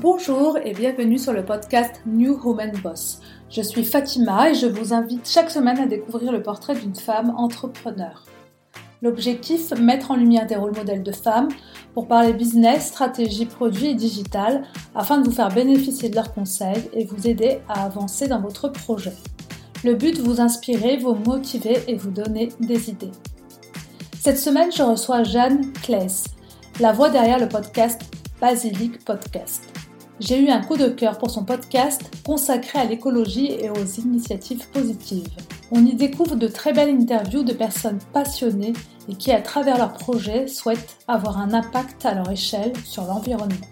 Bonjour et bienvenue sur le podcast New Woman Boss. Je suis Fatima et je vous invite chaque semaine à découvrir le portrait d'une femme entrepreneur. L'objectif, mettre en lumière des rôles modèles de femmes pour parler business, stratégie, produits et digital afin de vous faire bénéficier de leurs conseils et vous aider à avancer dans votre projet. Le but, vous inspirer, vous motiver et vous donner des idées. Cette semaine, je reçois Jeanne Claes, la voix derrière le podcast Basilic Podcast. J'ai eu un coup de cœur pour son podcast consacré à l'écologie et aux initiatives positives. On y découvre de très belles interviews de personnes passionnées et qui, à travers leurs projets, souhaitent avoir un impact à leur échelle sur l'environnement.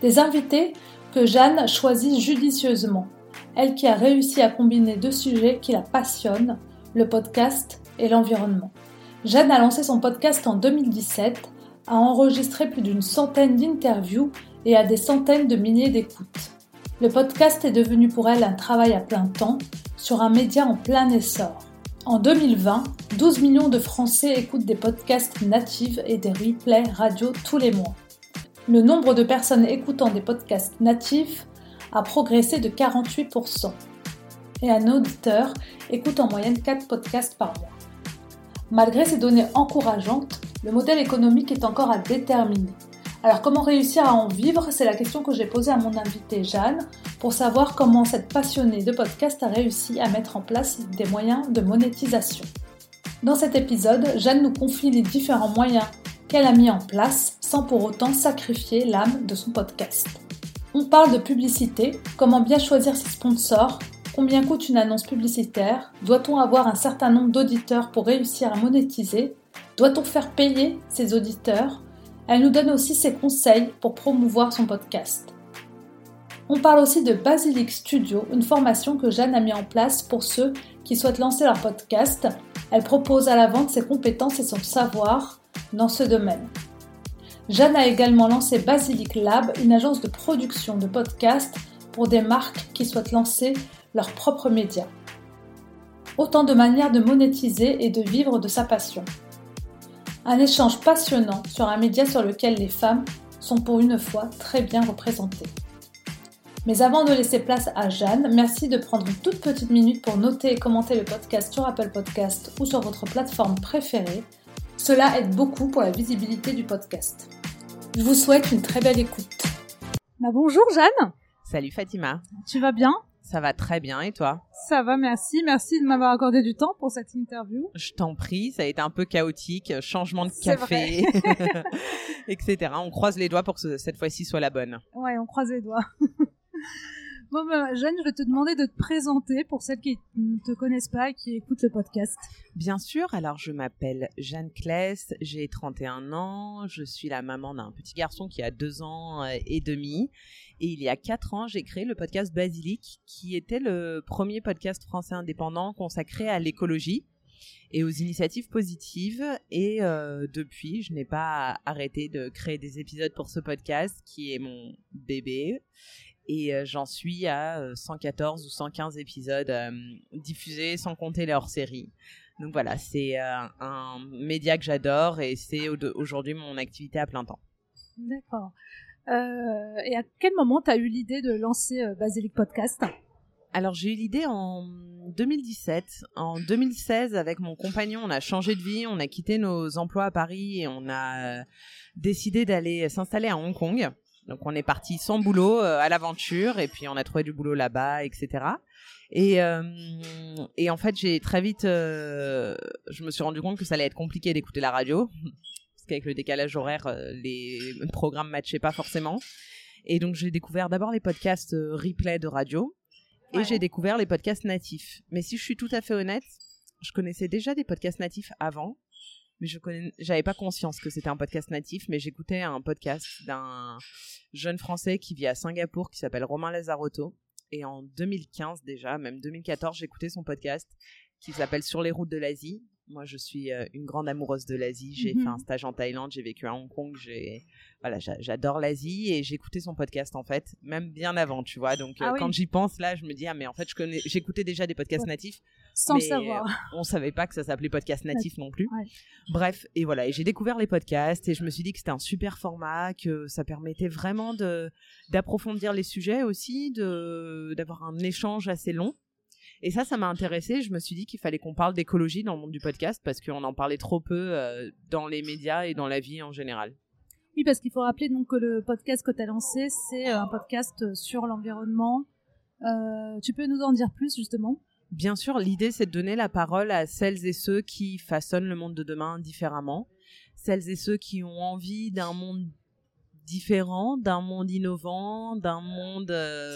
Des invités que Jeanne choisit judicieusement, elle qui a réussi à combiner deux sujets qui la passionnent, le podcast et l'environnement. Jeanne a lancé son podcast en 2017, a enregistré plus d'une centaine d'interviews et a des centaines de milliers d'écoutes. Le podcast est devenu pour elle un travail à plein temps sur un média en plein essor. En 2020, 12 millions de Français écoutent des podcasts natifs et des replays radio tous les mois. Le nombre de personnes écoutant des podcasts natifs a progressé de 48%. Et un auditeur écoute en moyenne 4 podcasts par mois. Malgré ces données encourageantes, le modèle économique est encore à déterminer. Alors comment réussir à en vivre C'est la question que j'ai posée à mon invité Jeanne pour savoir comment cette passionnée de podcast a réussi à mettre en place des moyens de monétisation. Dans cet épisode, Jeanne nous confie les différents moyens qu'elle a mis en place sans pour autant sacrifier l'âme de son podcast. On parle de publicité, comment bien choisir ses sponsors, combien coûte une annonce publicitaire, doit-on avoir un certain nombre d'auditeurs pour réussir à monétiser, doit-on faire payer ses auditeurs, elle nous donne aussi ses conseils pour promouvoir son podcast. On parle aussi de Basilic Studio, une formation que Jeanne a mis en place pour ceux qui souhaitent lancer leur podcast. Elle propose à la vente ses compétences et son savoir dans ce domaine. Jeanne a également lancé Basilic Lab, une agence de production de podcasts pour des marques qui souhaitent lancer leurs propres médias. Autant de manières de monétiser et de vivre de sa passion. Un échange passionnant sur un média sur lequel les femmes sont pour une fois très bien représentées. Mais avant de laisser place à Jeanne, merci de prendre une toute petite minute pour noter et commenter le podcast sur Apple Podcast ou sur votre plateforme préférée. Cela aide beaucoup pour la visibilité du podcast. Je vous souhaite une très belle écoute. Bah, bonjour Jeanne. Salut Fatima. Tu vas bien? Ça va très bien et toi? Ça va, merci. Merci de m'avoir accordé du temps pour cette interview. Je t'en prie, ça a été un peu chaotique, changement de café, etc. On croise les doigts pour que cette fois-ci soit la bonne. Ouais, on croise les doigts. Ben, Jeanne, je vais te demander de te présenter pour celles qui ne te connaissent pas et qui écoutent le podcast. Bien sûr, alors je m'appelle Jeanne Kless, j'ai 31 ans, je suis la maman d'un petit garçon qui a 2 ans euh, et demi. Et il y a 4 ans, j'ai créé le podcast Basilic, qui était le premier podcast français indépendant consacré à l'écologie et aux initiatives positives. Et euh, depuis, je n'ai pas arrêté de créer des épisodes pour ce podcast, qui est mon bébé et euh, j'en suis à 114 euh, ou 115 épisodes euh, diffusés sans compter les hors-séries. Donc voilà, c'est un média que j'adore et c'est aujourd'hui mon activité à plein temps. D'accord. et à quel moment tu as eu l'idée de lancer Basilic Podcast? Alors j'ai eu l'idée en 2017. En 2016, avec mon compagnon, on a changé de vie, on a quitté nos emplois à Paris et on a décidé d'aller s'installer à Hong Kong. Donc on est parti sans boulot euh, à l'aventure et puis on a trouvé du boulot là-bas, etc. Et, euh, et en fait j'ai très vite, euh, je me suis rendu compte que ça allait être compliqué d'écouter la radio parce qu'avec le décalage horaire, les programmes matchaient pas forcément. Et donc j'ai découvert d'abord les podcasts replay de radio et j'ai découvert les podcasts natifs. Mais si je suis tout à fait honnête, je connaissais déjà des podcasts natifs avant mais je connais, j'avais pas conscience que c'était un podcast natif, mais j'écoutais un podcast d'un jeune français qui vit à Singapour qui s'appelle Romain Lazarotto. Et en 2015 déjà, même 2014, j'écoutais son podcast qui s'appelle Sur les routes de l'Asie. Moi, je suis euh, une grande amoureuse de l'Asie. J'ai fait mhm. un stage en Thaïlande, j'ai vécu à Hong Kong. J'ai, voilà, j'adore l'Asie et j'écoutais son podcast en fait, même bien avant, tu vois. Donc, ah euh, quand j'y pense là, je me dis ah mais en fait, je connais, j'écoutais déjà des podcasts natifs Sans le savoir. on savait pas que ça s'appelait podcast natif non plus. Bref, et voilà, et j'ai découvert les podcasts et je me suis dit que c'était un super format, que ça permettait vraiment de d'approfondir les sujets aussi, de d'avoir un échange assez long. Et ça, ça m'a intéressé. Je me suis dit qu'il fallait qu'on parle d'écologie dans le monde du podcast parce qu'on en parlait trop peu euh, dans les médias et dans la vie en général. Oui, parce qu'il faut rappeler donc que le podcast que tu as lancé, c'est euh, un podcast sur l'environnement. Euh, tu peux nous en dire plus justement? Bien sûr, l'idée c'est de donner la parole à celles et ceux qui façonnent le monde de demain différemment, celles et ceux qui ont envie d'un monde différent, d'un monde innovant, d'un monde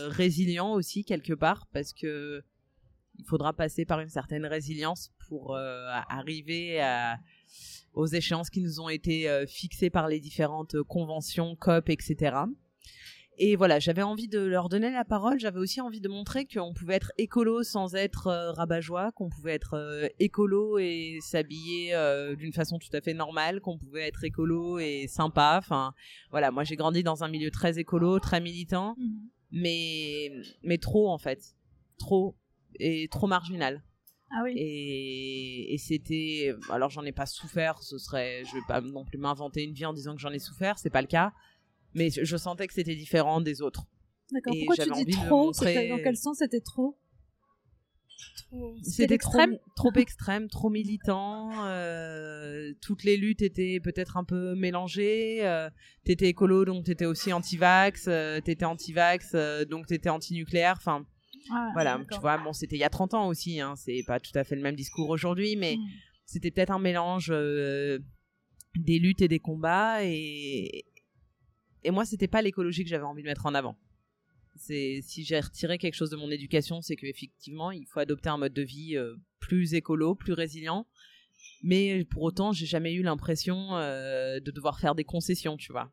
résilient aussi quelque part, parce que il faudra passer par une certaine résilience pour euh, arriver aux échéances qui nous ont été euh, fixées par les différentes conventions, COP, etc. Et voilà, j'avais envie de leur donner la parole. J'avais aussi envie de montrer qu'on pouvait être écolo sans être euh, rabat-joie, qu'on pouvait être écolo et s'habiller d'une façon tout à fait normale, qu'on pouvait être écolo et sympa. Enfin, voilà, moi j'ai grandi dans un milieu très écolo, très militant, mmh mais mais trop en fait, trop et trop marginal. Ah oui. Et, et c'était. Alors, j'en ai pas souffert, ce serait. Je vais pas non plus m'inventer une vie en disant que j'en ai souffert, c'est pas le cas. Mais je, sentais que c'était différent des autres. D'accord. Pourquoi tu dis trop? montrer... Dans quel sens c'était trop? C'était extrême trop, extrême, trop militant. Euh, toutes les luttes étaient peut-être un peu mélangées. Euh, t'étais écolo, donc t'étais aussi anti-vax. Euh, t'étais anti-vax, euh, donc t'étais anti-nucléaire. Enfin, ah, voilà, tu vois, bon, c'était il y a 30 ans aussi, hein, c'est pas tout à fait le même discours aujourd'hui, mais mm. c'était peut-être un mélange euh, des luttes et des combats, et, et moi, c'était pas l'écologie que j'avais envie de mettre en avant. C'est si j'ai retiré quelque chose de mon éducation, c'est qu'effectivement, il faut adopter un mode de vie euh, plus écolo, plus résilient. Mais pour autant, j'ai jamais eu l'impression euh, de devoir faire des concessions, tu vois.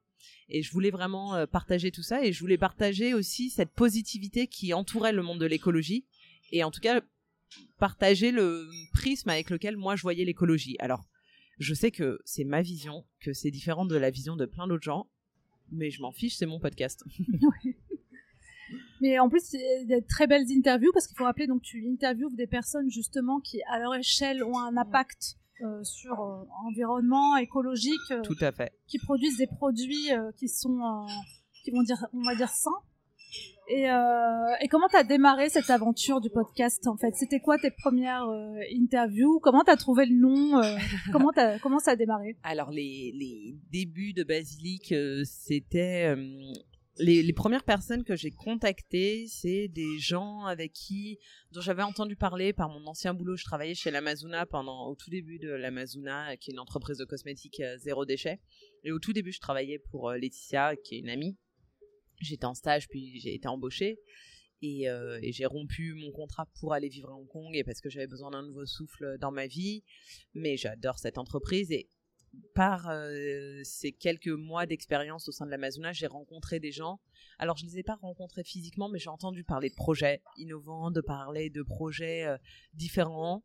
Et je voulais vraiment euh, partager tout ça et je voulais partager aussi cette positivité qui entourait le monde de l'écologie et en tout cas partager le prisme avec lequel moi je voyais l'écologie. Alors, je sais que c'est ma vision, que c'est différent de la vision de plein d'autres gens, mais je m'en fiche, c'est mon podcast. Mais en plus, c'est des très belles interviews parce qu'il faut rappeler donc tu interviews des personnes justement qui à leur échelle ont un impact euh, sur euh, environnement écologique. Euh, Tout à fait. Qui produisent des produits qui sont, qui vont dire, on va dire sains. Et, et comment t'as démarré cette aventure du podcast en fait? C'était quoi tes premières interviews? Comment t'as trouvé le nom Comment t'as comment ça a démarré? Alors les, les débuts de Basilic, c'était les, premières personnes que j'ai contactées, c'est des gens avec qui, dont j'avais entendu parler par mon ancien boulot. Je travaillais chez l'Amazona pendant, au tout début de l'Amazona, qui est une entreprise de cosmétiques euh, zéro déchet. Et au tout début, je travaillais pour euh, Laetitia, qui est une amie. J'étais en stage, puis j'ai été embauchée. Et, euh, et j'ai rompu mon contrat pour aller vivre à Hong Kong et parce que j'avais besoin d'un nouveau souffle dans ma vie. Mais j'adore cette entreprise et par euh, ces quelques mois d'expérience au sein de l'Amazona, j'ai rencontré des gens. Alors, je ne les ai pas rencontrés physiquement, mais j'ai entendu parler de projets innovants, de parler de projets euh, différents.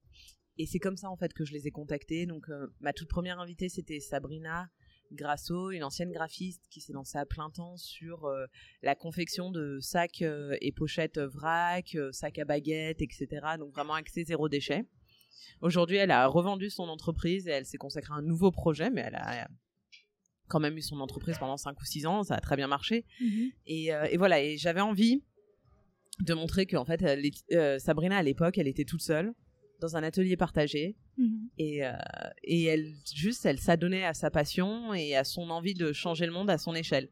Et c'est comme ça, en fait, que je les ai contactés. Donc, ma toute première invitée, c'était Sabrina Grasso, une ancienne graphiste qui s'est lancée à plein temps sur la confection de sacs et pochettes vrac, sacs à baguettes, etc. Donc, vraiment accès zéro déchet. Aujourd'hui, elle a revendu son entreprise et elle s'est consacrée à un nouveau projet, mais elle a quand même eu son entreprise pendant 5 ou 6 ans, ça a très bien marché. Mhm. Euh, et, voilà, et j'avais envie de montrer que en fait, euh, Sabrina à l'époque, elle était toute seule dans un atelier partagé mhm. et, euh, et elle juste, elle s'adonnait à sa passion et à son envie de changer le monde à son échelle.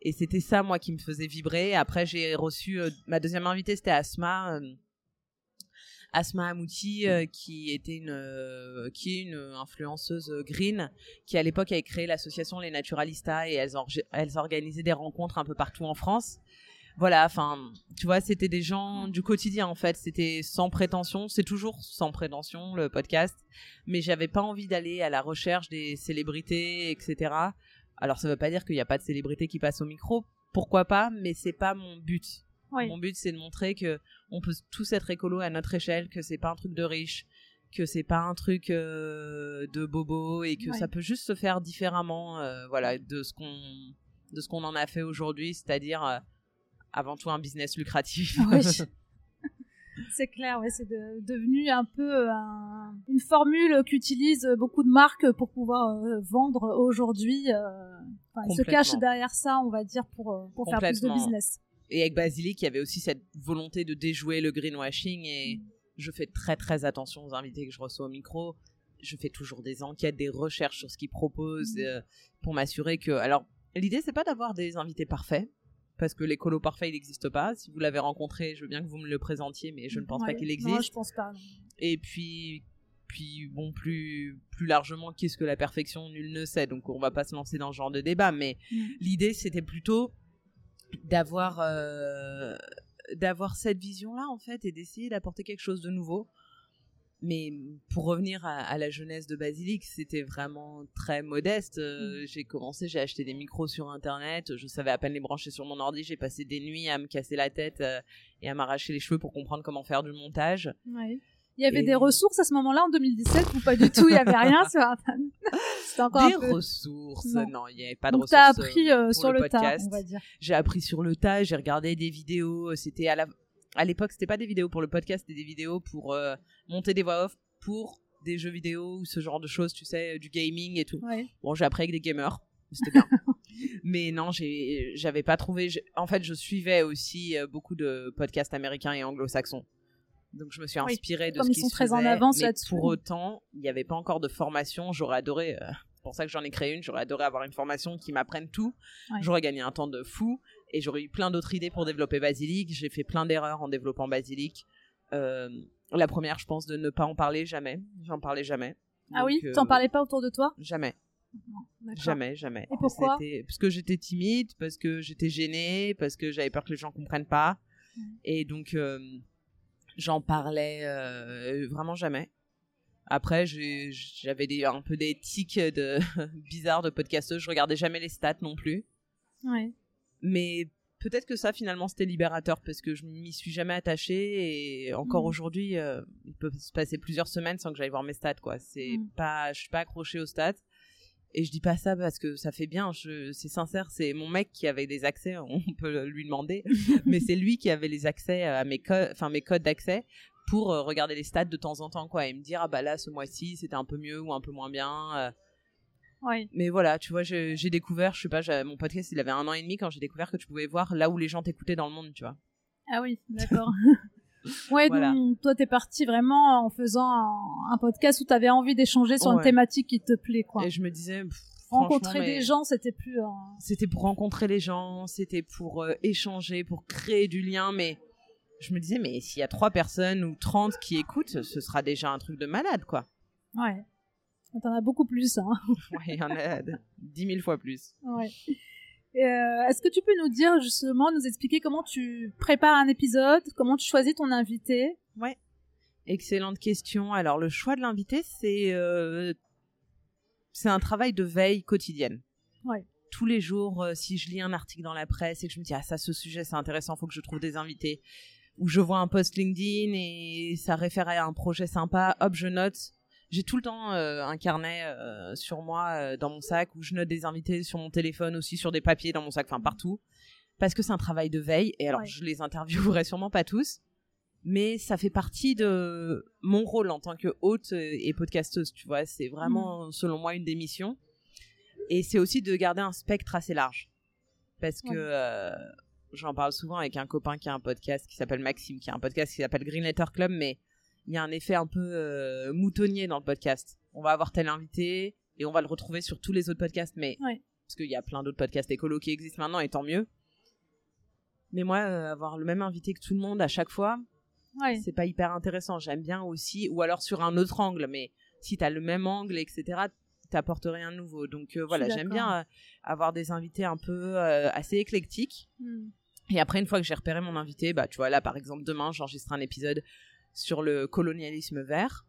Et c'était ça, moi, qui me faisait vibrer. Après, j'ai reçu ma deuxième invitée, c'était Asma Asma Amouti, euh, qui était une, euh, qui est une influenceuse green, qui à l'époque avait créé l'association Les Naturalistas et elles, elles organisaient des rencontres un peu partout en France voilà, enfin, tu vois, c'était des gens du quotidien en fait. C'était sans prétention, c'est toujours sans prétention le podcast, mais j'avais pas envie d'aller à la recherche des célébrités, etc. Alors ça veut pas dire qu'il n'y a pas de célébrités qui passent au micro, pourquoi pas, mais c'est pas mon but. Mon but, c'est de montrer que on peut tous être écolo à notre échelle, que c'est pas un truc de riche, que c'est pas un truc euh, de bobo et que ça peut juste se faire différemment, euh, voilà, de ce qu'on de ce qu'on en a fait aujourd'hui, c'est-à-dire euh, avant tout un business lucratif. c'est clair, ouais, c'est devenu un peu une formule qu'utilisent beaucoup de marques pour pouvoir vendre aujourd'hui. ils se cachent derrière ça, on va dire, pour, pour faire plus de business. Et avec Basilic, il y avait aussi cette volonté de déjouer le greenwashing et mm. je fais très très attention aux invités que je reçois au micro. Je fais toujours des enquêtes, des recherches sur ce qu'ils proposent mm. euh, pour m'assurer que. Alors, l'idée c'est pas d'avoir des invités parfaits parce que l'écolo parfait il n'existe pas. Si vous l'avez rencontré, je veux bien que vous me le présentiez, mais je ne pense pas qu'il existe. Non, je pense pas. Et puis, puis bon, plus plus largement, qu'est-ce que la perfection Nul ne sait. Donc, on va pas se lancer dans ce genre de débat. Mais mm. l'idée c'était plutôt d'avoir euh, d'avoir cette vision là en fait et d'essayer d'apporter quelque chose de nouveau mais pour revenir à, la jeunesse de Basilic, c'était vraiment très modeste. Euh, mm. J'ai commencé, j'ai acheté des micros sur internet, je savais à peine les brancher sur mon ordi, j'ai passé des nuits à me casser la tête euh, et à m'arracher les cheveux pour comprendre comment faire du montage. Ouais. Il y avait des ressources à ce moment-là en 2017 ou pas du tout? Il y avait rien sur Internet? C'était encore des ressources. Non, il n'y avait pas de ressources. Donc as appris euh, sur le, tas, on va dire. J'ai appris sur le tas. J'ai regardé des vidéos. C'était à la à l'époque, c'était pas des vidéos pour le podcast, c'était des vidéos pour euh, monter des voix off pour des jeux vidéo ou ce genre de choses, tu sais, du gaming et tout. Bon, j'ai appris avec des gamers. C'était bien. Mais non, j'avais pas trouvé. En fait, je suivais aussi euh, beaucoup de podcasts américains et anglo-saxons. Donc je me suis inspirée de ce qui sont très en avance mais Pour autant, il n'y avait pas encore de formation. J'aurais adoré. Euh, c'est pour ça que j'en ai créé une. J'aurais adoré avoir une formation qui m'apprenne tout. J'aurais gagné un temps de fou et j'aurais eu plein d'autres idées pour développer Basilic. J'ai fait plein d'erreurs en développant Basilic. Euh, la première, je pense, de ne pas en parler jamais. J'en parlais jamais. Ah oui, tu t'en euh, parlais pas autour de toi? Jamais. Jamais, jamais. Et pourquoi? Parce que j'étais timide, parce que j'étais gênée, parce que j'avais peur que les gens comprennent pas. Et donc, j'en parlais euh, vraiment jamais. Après, j'avais un peu des tics de bizarres de podcasteuse. Je regardais jamais les stats non plus. Ouais. Mais peut-être que ça, finalement, c'était libérateur parce que je m'y suis jamais attachée et encore mm. aujourd'hui, euh, il peut se passer plusieurs semaines sans que j'aille voir mes stats, quoi. C'est mm. pas, je suis pas accrochée aux stats. Et je dis pas ça parce que ça fait bien, c'est sincère, c'est mon mec qui avait des accès, on peut lui demander, mais c'est lui qui avait les accès à mes codes, enfin mes codes d'accès pour euh, regarder les stats de temps en temps quoi et me dire ah bah là ce mois-ci c'était un peu mieux ou un peu moins bien. Oui. Mais voilà, tu vois, j'ai découvert, je sais pas, mon podcast il avait un an et demi quand j'ai découvert que tu pouvais voir là où les gens t'écoutaient dans le monde, tu vois. Ah oui, d'accord. Ouais, donc toi t'es parti vraiment en faisant un, podcast où t'avais envie d'échanger sur une thématique qui te plaît, quoi. Et je me disais, rencontrer des gens, c'était plus. C'était pour rencontrer les gens, c'était pour euh, échanger, pour créer du lien, mais je me disais, mais s'il y a trois personnes ou 30 qui écoutent, ce sera déjà un truc de malade, quoi. Ouais. T'en as beaucoup plus, hein. ouais, il y en a dix mille fois plus. Ouais. Euh, est-ce que tu peux nous dire justement, nous expliquer comment tu prépares un épisode, comment tu choisis ton invité? Ouais. Excellente question. Alors le choix de l'invité, c'est euh, c'est un travail de veille quotidienne. Ouais. Tous les jours, euh, si je lis un article dans la presse et que je me dis ah ça ce sujet c'est intéressant, faut que je trouve des invités, ou je vois un post LinkedIn et ça réfère à un projet sympa, hop je note j'ai tout le temps euh, un carnet euh, sur moi euh, dans mon sac où je note des invités sur mon téléphone aussi sur des papiers dans mon sac enfin partout. Parce que c'est un travail de veille et alors je les interviewerai sûrement pas tous mais ça fait partie de mon rôle en tant que hôte et podcasteuse tu vois. C'est vraiment mm. selon moi une des missions. Et c'est aussi de garder un spectre assez large. Parce que j'en parle souvent avec un copain qui a un podcast qui s'appelle Maxime qui a un podcast qui s'appelle Green Letter Club mais il y a un effet un peu euh, moutonnier dans le podcast. On va avoir tel invité et on va le retrouver sur tous les autres podcasts, mais parce qu'il y a plein d'autres podcasts écolos qui existent maintenant et tant mieux. Mais moi, euh, avoir le même invité que tout le monde à chaque fois, c'est pas hyper intéressant. J'aime bien aussi, ou alors sur un autre angle, mais si tu as le même angle, etc., t'apportes rien de nouveau. Donc euh, voilà, j'aime bien avoir des invités un peu assez éclectiques. Hmm. Et après, une fois que j'ai repéré mon invité, bah tu vois là, par exemple, demain, j'enregistre un épisode sur le colonialisme vert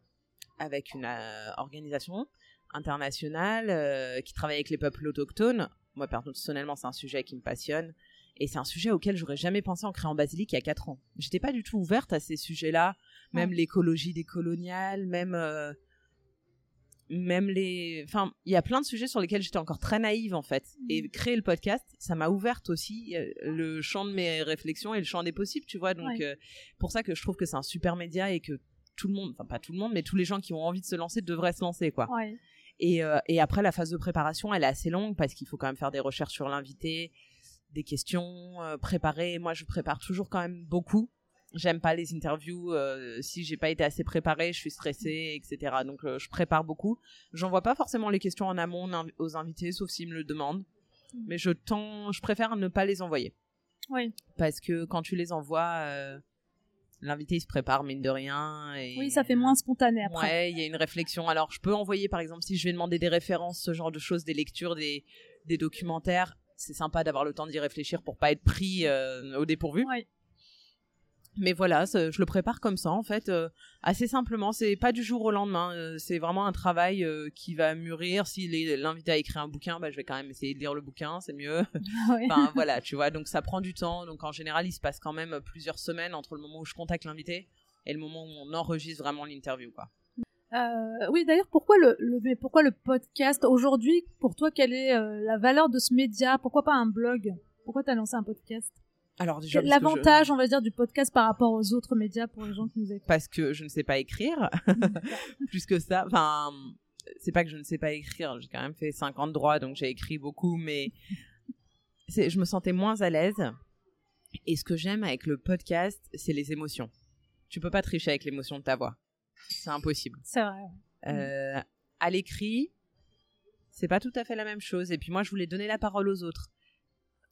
avec une euh, organisation internationale euh, qui travaille avec les peuples autochtones. Moi, personnellement, c'est un sujet qui me passionne. Et c'est un sujet auquel j'aurais jamais pensé en créant Basilic il y a 4 ans. J'étais pas du tout ouverte à ces sujets-là, même l'écologie décoloniale, même euh, même les. Enfin, il y a plein de sujets sur lesquels j'étais encore très naïve en fait. Et Mm. créer le podcast, ça m'a ouverte aussi euh, le champ de mes réflexions et le champ des possibles, tu vois. Donc, Ouais. euh, pour ça que je trouve que c'est un super média et que tout le monde, enfin pas tout le monde, mais tous les gens qui ont envie de se lancer devraient se lancer, quoi. Ouais. Et, euh, et après, la phase de préparation, elle est assez longue parce qu'il faut quand même faire des recherches sur l'invité, des questions, euh, préparer. Moi, je prépare toujours quand même beaucoup. J'aime pas les interviews. euh, si j'ai pas été assez préparée, je suis stressée, etc. Donc, euh, je prépare beaucoup. J'envoie pas forcément les questions en amont aux invités, sauf s'ils me le demandent. Mm. Mais je tends, je préfère ne pas les envoyer Oui. parce que quand tu les envoies, euh, l'invité il se prépare mine de rien. Et... oui, ça fait moins spontané après. Ouais, il y a une réflexion. Alors, je peux envoyer, par exemple, si je vais demander des références, ce genre de choses, des lectures, des, des documentaires. C'est sympa d'avoir le temps d'y réfléchir pour pas être pris euh, au dépourvu. Ouais. Mais voilà, je le prépare comme ça, en fait, euh, assez simplement. C'est pas du jour au lendemain. euh, c'est vraiment un travail euh, qui va mûrir. Si l'invité a écrit un bouquin, bah, je vais quand même essayer de lire le bouquin, c'est mieux. Ouais. Enfin voilà, tu vois, donc ça prend du temps. Donc en général, il se passe quand même plusieurs semaines entre le moment où je contacte l'invité et le moment où on enregistre vraiment l'interview, quoi. Oui, d'ailleurs, pourquoi le, le- mais pourquoi le podcast aujourd'hui? Pour toi, quelle est la valeur de ce média? Pourquoi pas un blog? Pourquoi t'as lancé un podcast? Alors déjà, je- L'avantage, on va dire, du podcast par rapport aux autres médias pour les gens qui nous écoutent. parce que je ne sais pas écrire, plus que ça. Enfin, c'est pas que je ne sais pas écrire. J'ai quand même fait 50 droits, donc j'ai écrit beaucoup, mais je me sentais moins à l'aise. Et ce que j'aime avec le podcast, c'est les émotions. Tu peux pas tricher avec l'émotion de ta voix. C'est impossible. C'est vrai. Euh, à l'écrit, c'est pas tout à fait la même chose. Et puis moi, je voulais donner la parole aux autres.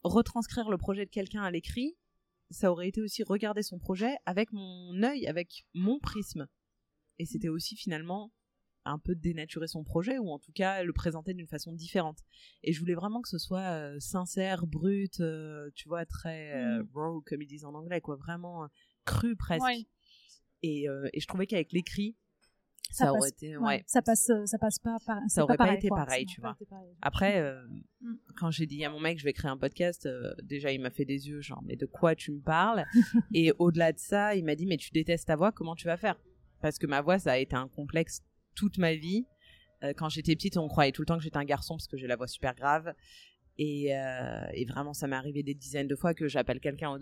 Retranscrire le projet de quelqu'un à l'écrit, ça aurait été aussi regarder son projet avec mon œil, avec mon prisme. Et c'était aussi finalement un peu dénaturer son projet ou en tout cas le présenter d'une façon différente. Et je voulais vraiment que ce soit euh, sincère, brut, euh, tu vois, très euh, Mm. raw comme ils disent en anglais, quoi, vraiment cru presque. Ouais. Et, et je trouvais qu'avec l'écrit, Ça ça, aurait passe- été, Ouais, ouais, Ça passe, euh, ça passe pas. par- c'est aurait pas pareil, été quoi. pareil, Ça tu vois. pareil. Après, euh, Mm. quand j'ai dit à mon mec, je vais créer un podcast, euh, déjà, il m'a fait des yeux, genre, mais de quoi tu me parles? Et au-delà de ça, il m'a dit, mais tu détestes ta voix, comment tu vas faire? Parce que ma voix, ça a été un complexe toute ma vie. Euh, quand j'étais petite, on croyait tout le temps que j'étais un garçon parce que j'ai la voix super grave. Et, euh, et vraiment, ça m'est arrivé des dizaines de fois que j'appelle quelqu'un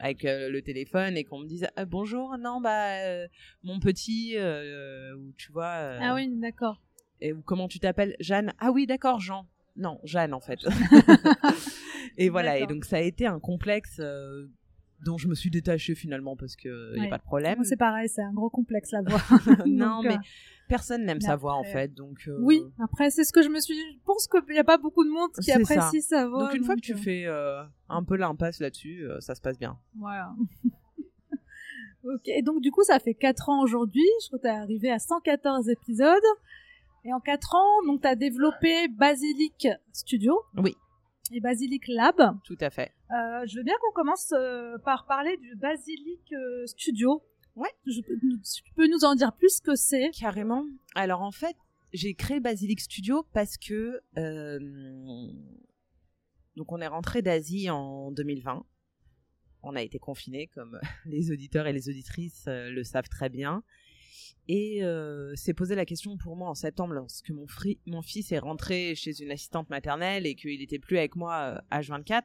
avec euh, le téléphone et qu'on me dise Ah, bonjour, non, bah, euh, mon petit, euh, ou tu vois. euh, Ah oui, d'accord. et ou comment tu t'appelles? Jeanne Ah oui, d'accord, Jean. Non, Jeanne en fait. et voilà, et donc ça a été un complexe euh, dont je me suis détachée finalement parce que il y Ouais. a pas de problème. C'est pareil, c'est un gros complexe la voix. non, Donc, mais euh, personne n'aime sa voix en fait, donc euh, Oui, après, c'est ce que je me suis dit. Je pense qu'il n'y a pas beaucoup de monde qui C'est ça. apprécie sa voix. Donc une fois que tu euh, fais euh, un peu l'impasse là-dessus, euh, ça se passe bien. Voilà. ok, et donc du coup, ça fait 4 ans aujourd'hui. Je crois que tu es arrivé à 114 épisodes. Et en 4 ans, donc tu as développé Basilic Studio. Oui. Et Basilic Lab. Tout à fait. Je veux bien qu'on commence par parler du Basilic Studio. Ouais. Je, tu peux nous en dire plus que c'est? Carrément. Alors en fait, j'ai créé Basilic Studio parce que euh, donc on est rentré d'Asie en 2020. On a été confinés, comme les auditeurs et les auditrices euh, le savent très bien. Et euh, s'est posé la question pour moi en septembre, lorsque mon, fri- mon fils est rentré chez une assistante maternelle et qu'il n'était plus avec moi euh, H24,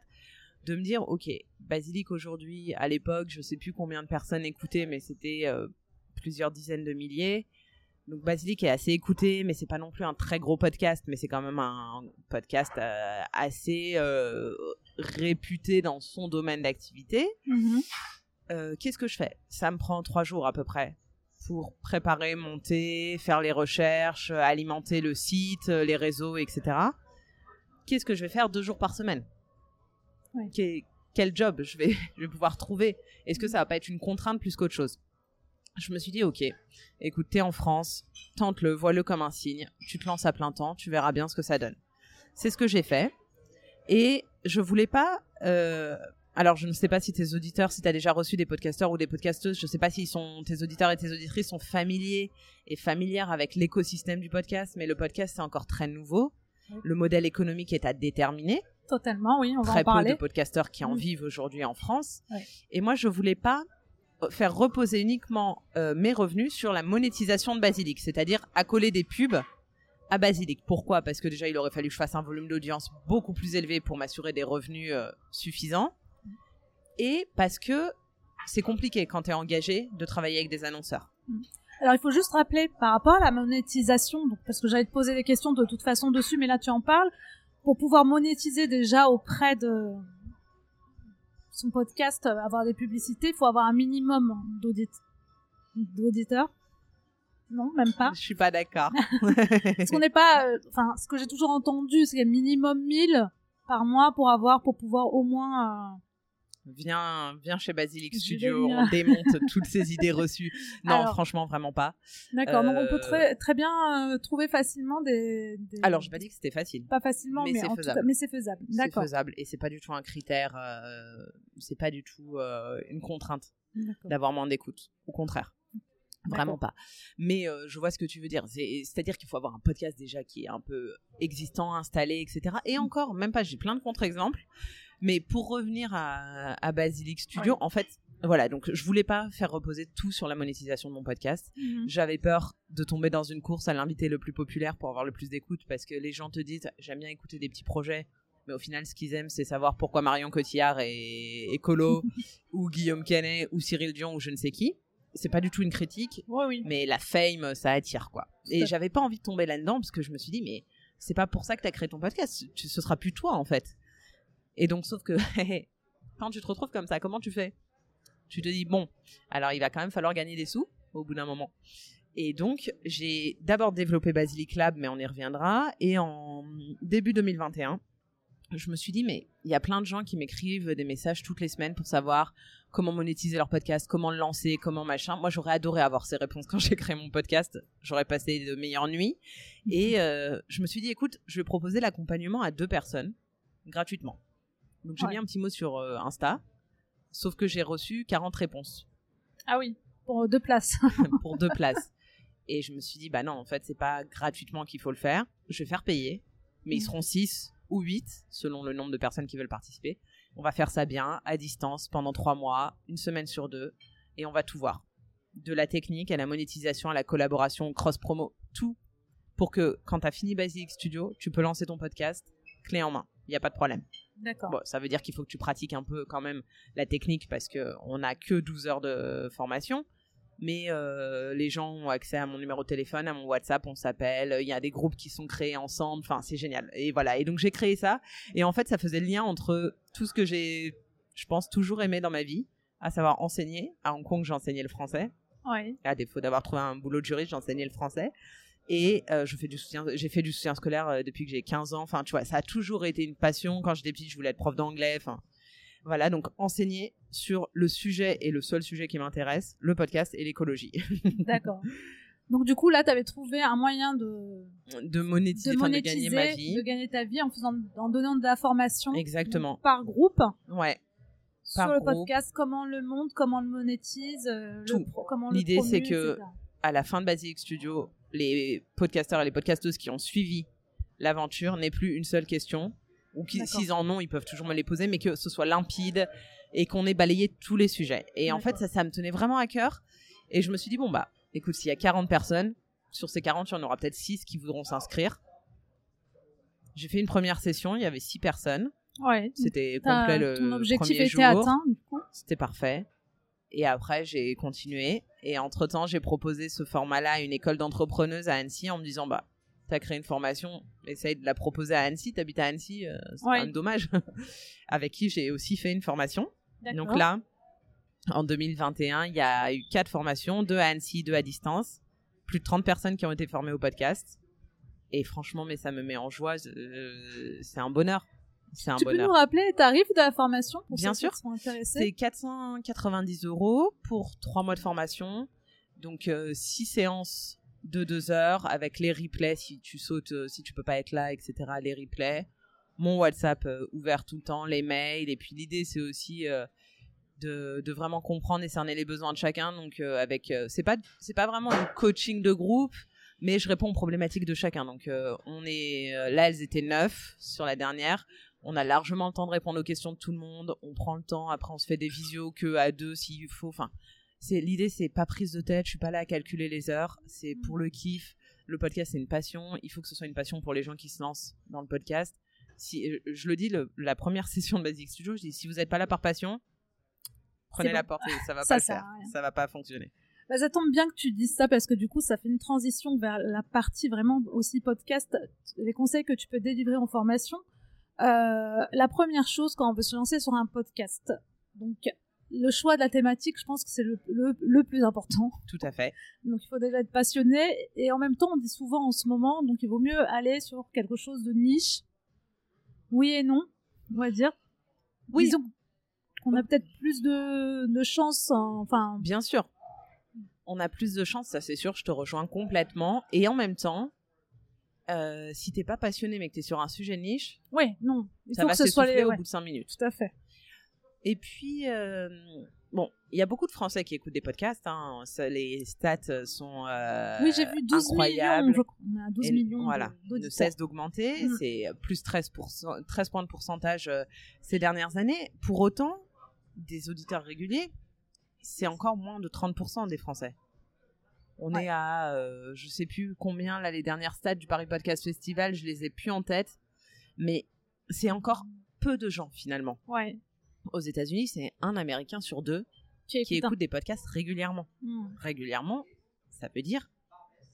de me dire, ok, Basilic aujourd'hui, à l'époque, je sais plus combien de personnes écoutaient, mais c'était euh, plusieurs dizaines de milliers. Donc Basilic est assez écouté, mais c'est pas non plus un très gros podcast, mais c'est quand même un podcast euh, assez euh, réputé dans son domaine d'activité. Euh, Qu'est-ce que je fais? Ça me prend trois jours à peu près pour préparer, monter, faire les recherches, alimenter le site, les réseaux, etc. Qu'est-ce que je vais faire deux jours par semaine? Quel- Quel job je vais, je vais pouvoir trouver? Est-ce que ça va pas être une contrainte plus qu'autre chose? Je me suis dit, ok, écoute, t'es en France, tente-le, vois-le comme un signe, tu te lances à plein temps, tu verras bien ce que ça donne. C'est ce que j'ai fait. Et je voulais pas. euh, alors, je ne sais pas si tes auditeurs, si tu as déjà reçu des podcasteurs ou des podcasteuses, je ne sais pas si sont, tes auditeurs et tes auditrices sont familiers et familières avec l'écosystème du podcast, mais le podcast, c'est encore très nouveau. Le modèle économique est à déterminer. Totalement, oui, on va Très en peu parler. de podcasteurs qui en Mm. vivent aujourd'hui en France. Ouais. Et moi, je voulais pas euh, faire reposer uniquement euh, mes revenus sur la monétisation de Basilic, c'est-à-dire accoler des pubs à Basilic. Pourquoi? Parce que déjà, il aurait fallu que je fasse un volume d'audience beaucoup plus élevé pour m'assurer des revenus euh, suffisants. Et parce que c'est compliqué quand tu es engagé de travailler avec des annonceurs. Alors, il faut juste rappeler par rapport à la monétisation, donc, parce que j'allais te poser des questions de toute façon dessus, mais là tu en parles, pour pouvoir monétiser déjà auprès de son podcast, euh, avoir des publicités, il faut avoir un minimum d'auditeurs. Non, même pas. Je suis pas d'accord. Parce qu'on n'est pas, euh, enfin, ce que j'ai toujours entendu, c'est qu'il y a minimum 1000 par mois pour avoir, pour pouvoir au moins, euh, Viens, viens chez Basilic Studio, on démonte toutes ces idées reçues. Non, franchement, vraiment pas. D'accord, donc on peut très, très bien trouver facilement des, Alors, je pas dit que c'était facile. Pas facilement, mais, c'est faisable. mais c'est faisable. C'est faisable et c'est pas du tout un critère, c'est pas du tout une contrainte d'avoir moins d'écoute. Au contraire. Vraiment pas. Mais euh, je vois ce que tu veux dire. C'est-à-dire qu'il faut avoir un podcast déjà qui est un peu existant, installé, etc. Et mm. encore, même pas, j'ai plein de contre-exemples. Mais pour revenir à, Basilic Studio, en fait, voilà, donc je voulais pas faire reposer tout sur la monétisation de mon podcast. Mm-hmm. J'avais peur de tomber dans une course à l'invité le plus populaire pour avoir le plus d'écoute parce que les gens te disent j'aime bien écouter des petits projets, mais au final, ce qu'ils aiment, c'est savoir pourquoi Marion Cotillard est écolo, ou Guillaume Canet, ou Cyril Dion, ou je ne sais qui c'est pas du tout une critique, mais la fame, ça attire quoi. Et j'avais pas envie de tomber là-dedans parce que je me suis dit, mais c'est pas pour ça que tu as créé ton podcast, ce sera plus toi en fait. Et donc, sauf que quand tu te retrouves comme ça, comment tu fais? Tu te dis, bon, alors il va quand même falloir gagner des sous au bout d'un moment. Et donc, j'ai d'abord développé Basilic Lab, mais on y reviendra. Et en début 2021, je me suis dit, mais il y a plein de gens qui m'écrivent des messages toutes les semaines pour savoir comment monétiser leur podcast, comment le lancer, comment machin. Moi, j'aurais adoré avoir ces réponses quand j'ai créé mon podcast. J'aurais passé de meilleures nuits. Et euh, je me suis dit, écoute, je vais proposer l'accompagnement à deux personnes gratuitement. Donc, j'ai mis un petit mot sur euh, Insta, sauf que j'ai reçu 40 réponses. Ah oui, pour deux places. pour deux places. Et je me suis dit, bah non, en fait, c'est pas gratuitement qu'il faut le faire. Je vais faire payer, mais ils mm. seront 6 ou 8 selon le nombre de personnes qui veulent participer. On va faire ça bien, à distance, pendant trois mois, une semaine sur deux, et on va tout voir. De la technique à la monétisation, à la collaboration, cross-promo, tout pour que quand tu as fini Basic Studio, tu peux lancer ton podcast clé en main. Il n'y a pas de problème. D'accord. Bon, ça veut dire qu'il faut que tu pratiques un peu quand même la technique parce qu'on n'a que 12 heures de formation mais euh, les gens ont accès à mon numéro de téléphone, à mon WhatsApp, on s'appelle, il y a des groupes qui sont créés ensemble, enfin c'est génial. Et voilà, et donc j'ai créé ça, et en fait ça faisait le lien entre tout ce que j'ai, je pense, toujours aimé dans ma vie, à savoir enseigner. À Hong Kong, j'enseignais le français. Ouais. À défaut d'avoir trouvé un boulot de juriste, j'enseignais le français. Et euh, je fais du soutien, j'ai fait du soutien scolaire euh, depuis que j'ai 15 ans. Enfin, tu vois, ça a toujours été une passion. Quand j'étais petite, je voulais être prof d'anglais. Enfin, voilà, donc enseigner sur le sujet et le seul sujet qui m'intéresse, le podcast et l'écologie. D'accord. Donc du coup là, tu avais trouvé un moyen de de monétiser, de, gagner ma vie, de gagner ta vie en faisant en donnant de la formation. Exactement. par groupe. Ouais. Sur le podcast, comment on le monte, comment on le monétise, euh, Tout. L'idée c'est que à la fin de Basic Studio, les podcasteurs et les podcasteuses qui ont suivi l'aventure n'aient plus une seule question, ou s'ils en ont, ils peuvent toujours me les poser, mais que ce soit limpide et qu'on ait balayé tous les sujets. Et en fait, ça, ça me tenait vraiment à cœur. Et je me suis dit, bon, bah, écoute, s'il y a 40 personnes, sur ces 40, il y en aura peut-être 6 qui voudront s'inscrire. J'ai fait une première session, il y avait 6 personnes. Ouais. C'était complet le ton objectif était jour. atteint, du coup. C'était parfait. Et après, j'ai continué. Et entre-temps, j'ai proposé ce format-là à une école d'entrepreneurs à Annecy en me disant, bah, tu as créé une formation, essaye de la proposer à Annecy, tu habites à Annecy, euh, c'est un dommage, avec qui j'ai aussi fait une formation. Donc là, en 2021, il y a eu quatre formations, deux à Annecy, deux à distance, plus de 30 personnes qui ont été formées au podcast. Et franchement, mais ça me met en joie, euh, c'est un bonheur. C'est un tu bonheur. peux nous rappeler les tarifs de la formation pour Bien sûr. C'est 490 euros pour trois mois de formation. Donc, euh, six séances de deux heures avec les replays si tu sautes, euh, si tu peux pas être là, etc. Les replays. Mon WhatsApp euh, ouvert tout le temps, les mails. Et puis l'idée, c'est aussi euh, de, de, vraiment comprendre et cerner les besoins de chacun. Donc avec, c'est pas, c'est pas vraiment du coaching de groupe, mais je réponds aux problématiques de chacun. Donc on est, là, elles étaient neuf sur la dernière. On a largement le temps de répondre aux questions de tout le monde. On prend le temps. Après, on se fait des visios que à deux s'il faut. Enfin, c'est l'idée c'est pas prise de tête je suis pas là à calculer les heures c'est pour le kiff le podcast c'est une passion. Il faut que ce soit une passion pour les gens qui se lancent dans le podcast. Si euh, je le dis, le- la première session de Basic Studio, je dis si vous n'êtes pas là par passion, prenez bon. la porte et ça va Ça pas le faire. Ça va pas fonctionner. Bah, ça tombe bien que tu dises ça parce que du coup, ça fait une transition vers la partie vraiment aussi podcast, les conseils que tu peux délivrer en formation. Euh, la première chose quand on veut se lancer sur un podcast, donc le choix de la thématique, je pense que c'est le, le, le plus important. Tout à fait. Donc il faut déjà être passionné et en même temps, on dit souvent en ce moment, donc il vaut mieux aller sur quelque chose de niche. Oui et non, on va dire. Oui. Disons qu'on a peut-être plus de, de chances, en- enfin, Bien sûr. On a plus de chance, ça c'est sûr, je te rejoins complètement. Et en même temps, euh, si t'es pas passionné mais que t'es sur un sujet niche, ouais, non. Il ça faut va que ce soit les, au ouais, bout de 5 minutes. tout à fait. Et puis, euh, bon, il y a beaucoup de Français qui écoutent des podcasts. hein. Ça, les stats sont euh, oui, j'ai vu 12 incroyables. millions, je. On a 12 Et millions voilà, ne cesse d'augmenter. Mm. C'est plus 13%, 13 points de pourcentage euh, ces dernières années. Pour autant, des auditeurs réguliers, c'est encore moins de 30% des Français. On Ouais. est à, euh, je sais plus combien, là, les dernières stats du Paris Podcast Festival, je les ai plus en tête. Mais c'est encore peu de gens, finalement. Ouais. Aux États-Unis, c'est un Américain sur deux Qui qui écoute des podcasts régulièrement. Mm. Régulièrement, ça veut dire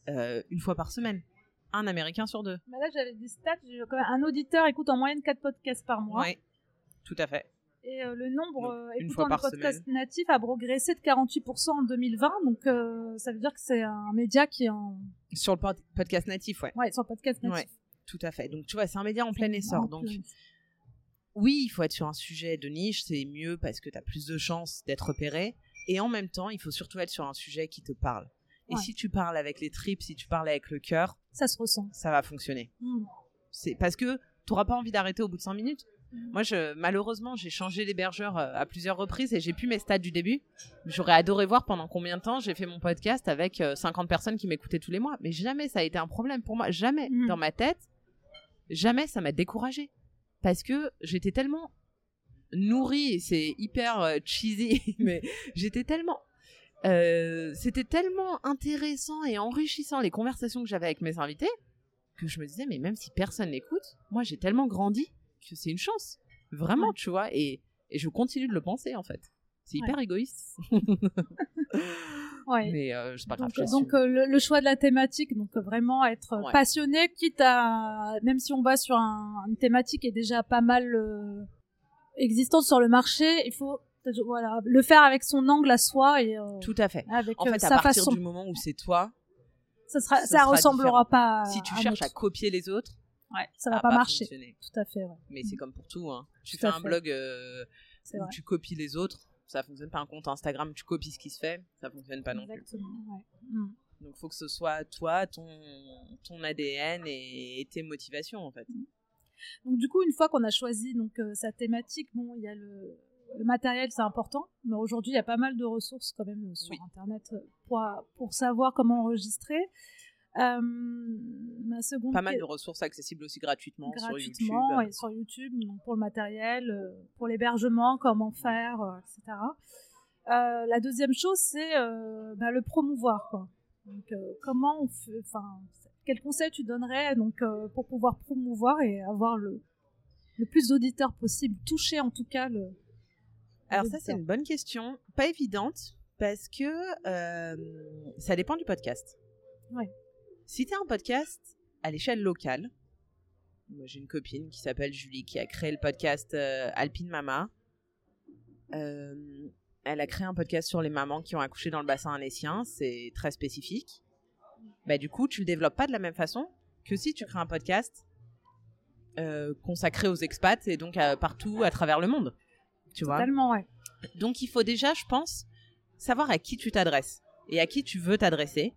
euh, une fois par semaine. Un Américain sur deux. Là, j'avais des stats. Un auditeur écoute en moyenne 4 podcasts par mois. Ouais, tout à fait. Et euh, le nombre euh, écoutant des par podcasts natifs a progressé de 48% en 2020. Donc, euh, ça veut dire que c'est un média qui est en. Sur le pod- podcast natif, ouais. Ouais, sur le podcast natif. Ouais, tout à fait. Donc, tu vois, c'est un média en plein essor. En Donc, plein- oui, il faut être sur un sujet de niche, c'est mieux parce que tu as plus de chances d'être repéré. Et en même temps, il faut surtout être sur un sujet qui te parle. Et Ouais. si tu parles avec les tripes, si tu parles avec le cœur, Ça se ressent. ça va fonctionner. Mm. C'est parce que tu n'auras pas envie d'arrêter au bout de 5 minutes. Mhm. Moi, je, malheureusement, j'ai changé d'hébergeur euh, à plusieurs reprises et j'ai plus mes stats du début. J'aurais adoré voir pendant combien de temps j'ai fait mon podcast avec euh, 50 personnes qui m'écoutaient tous les mois. Mais jamais ça a été un problème pour moi. Jamais. Mhm. Dans ma tête, jamais ça m'a découragé. Parce que j'étais tellement nourrie, c'est hyper euh, cheesy, mais j'étais tellement. euh, C'était tellement intéressant et enrichissant les conversations que j'avais avec mes invités que je me disais, mais même si personne n'écoute, moi j'ai tellement grandi que c'est une chance. Vraiment, Ouais. tu vois. Et, et je continue de le penser en fait. C'est hyper égoïste. Ouais. Mais euh, c'est pas grave. Donc, euh, le, le choix de la thématique, donc euh, vraiment être passionné, quitte à même si on va sur un- une thématique qui est déjà pas mal existante sur le marché, il faut voilà le faire avec son angle à soi et euh, Tout à fait. avec En euh, fait, à partir façon. du moment où c'est toi, Ça sera, ce ça sera ressemblera différent. pas. À, si tu à cherches à copier les autres, ouais, ça va va pas marcher. fonctionner. Tout à fait, ouais. Mais c'est comme pour tout. Hein. Tu Tout fais un fait. blog euh, où vrai. tu copies les autres, ça fonctionne pas. Un compte Instagram, tu copies ce qui se fait, ça fonctionne pas non plus. Exactement. Ouais. Mm. Donc faut que ce soit toi, ton, ton ADN et, et tes motivations en fait. Donc du coup, une fois qu'on a choisi donc euh, sa thématique, bon, il y a le, le matériel, c'est important, mais aujourd'hui, il y a pas mal de ressources quand même euh, sur Oui. Internet pour, pour savoir comment enregistrer. Euh, ma seconde Pas mal de ressources accessibles aussi gratuitement, gratuitement sur YouTube. ouais, sur YouTube, donc pour le matériel, euh, pour l'hébergement, comment faire, euh, etc. Euh, la deuxième chose, c'est euh, bah, le promouvoir. Quoi. Donc, comment on fait, enfin, quel conseil tu donnerais donc pour pouvoir promouvoir et avoir le, le plus d'auditeurs possible, toucher en tout cas le. Alors ça c'est une bonne question, pas évidente parce que ça dépend du podcast. Ouais. Si tu as un podcast à l'échelle locale, moi j'ai une copine qui s'appelle Julie qui a créé le podcast euh, Alpine Mama. Euh, elle a créé un podcast sur les mamans qui ont accouché dans le bassin annécien, c'est très spécifique. Bah, du coup, tu le développes pas de la même façon que si tu crées un podcast euh, consacré aux expats et donc à- partout à travers le monde. Tu vois? Totalement, ouais. donc il faut déjà, je pense, savoir à qui tu t'adresses et à qui tu veux t'adresser.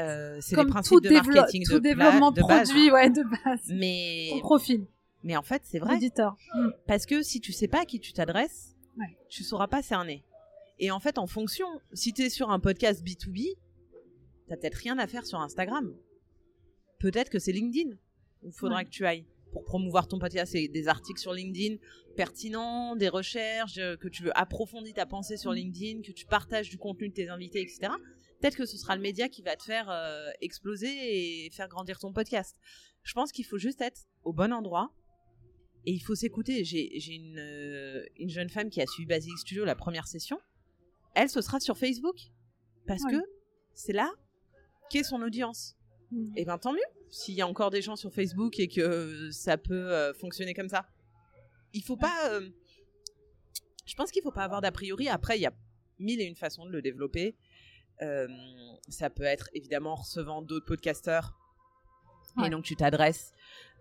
Euh, c'est les principes tout, de marketing tout de, développement de base. produit, ouais, de base. Mais, Ton profil, mais en fait, c'est vrai. auditeur. Mm. Parce que si tu sais pas à qui tu t'adresses, Ouais. tu sauras pas cerner. Et en fait, en fonction, si tu es sur un podcast B2B, t'as peut-être rien à faire sur Instagram. Peut-être que c'est LinkedIn où il faudra Ouais. que tu ailles pour promouvoir ton podcast. C'est des articles sur LinkedIn pertinents, des recherches, euh, que tu veux approfondir ta pensée sur Mm. LinkedIn, que tu partages du contenu de tes invités, etc. peut-être que ce sera le média qui va te faire euh, exploser et faire grandir ton podcast. Je pense qu'il faut juste être au bon endroit et il faut s'écouter. J'ai une, euh, une jeune femme qui a suivi Basic Studio la première session. Elle, ce sera sur Facebook parce que c'est là qu'est son audience. Mm. Et bien tant mieux s'il y a encore des gens sur Facebook et que ça peut euh, fonctionner comme ça. Il faut pas. je pense qu'il faut pas avoir d'a priori. Après, il y a mille et une façons de le développer. Euh, ça peut être évidemment en recevant d'autres podcasteurs. Et donc tu t'adresses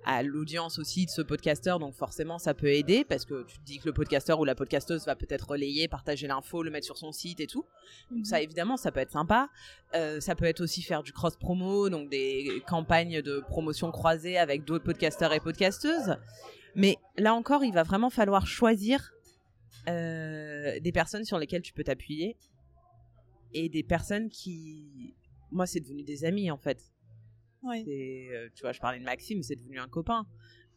à l'audience aussi de ce podcasteur, donc forcément ça peut aider parce que tu te dis que le podcasteur ou la podcasteuse va peut-être relayer, partager l'info, le mettre sur son site et tout. Donc ça mhm. évidemment ça peut être sympa. Euh, ça peut être aussi faire du cross promo, donc des campagnes de promotion croisées avec d'autres podcasteurs et podcasteuses. Mais là encore, il va vraiment falloir choisir euh, des personnes sur lesquelles tu peux t'appuyer et des personnes qui, moi, c'est devenu des amis en fait. Euh, tu vois, je parlais de Maxime, c'est devenu un copain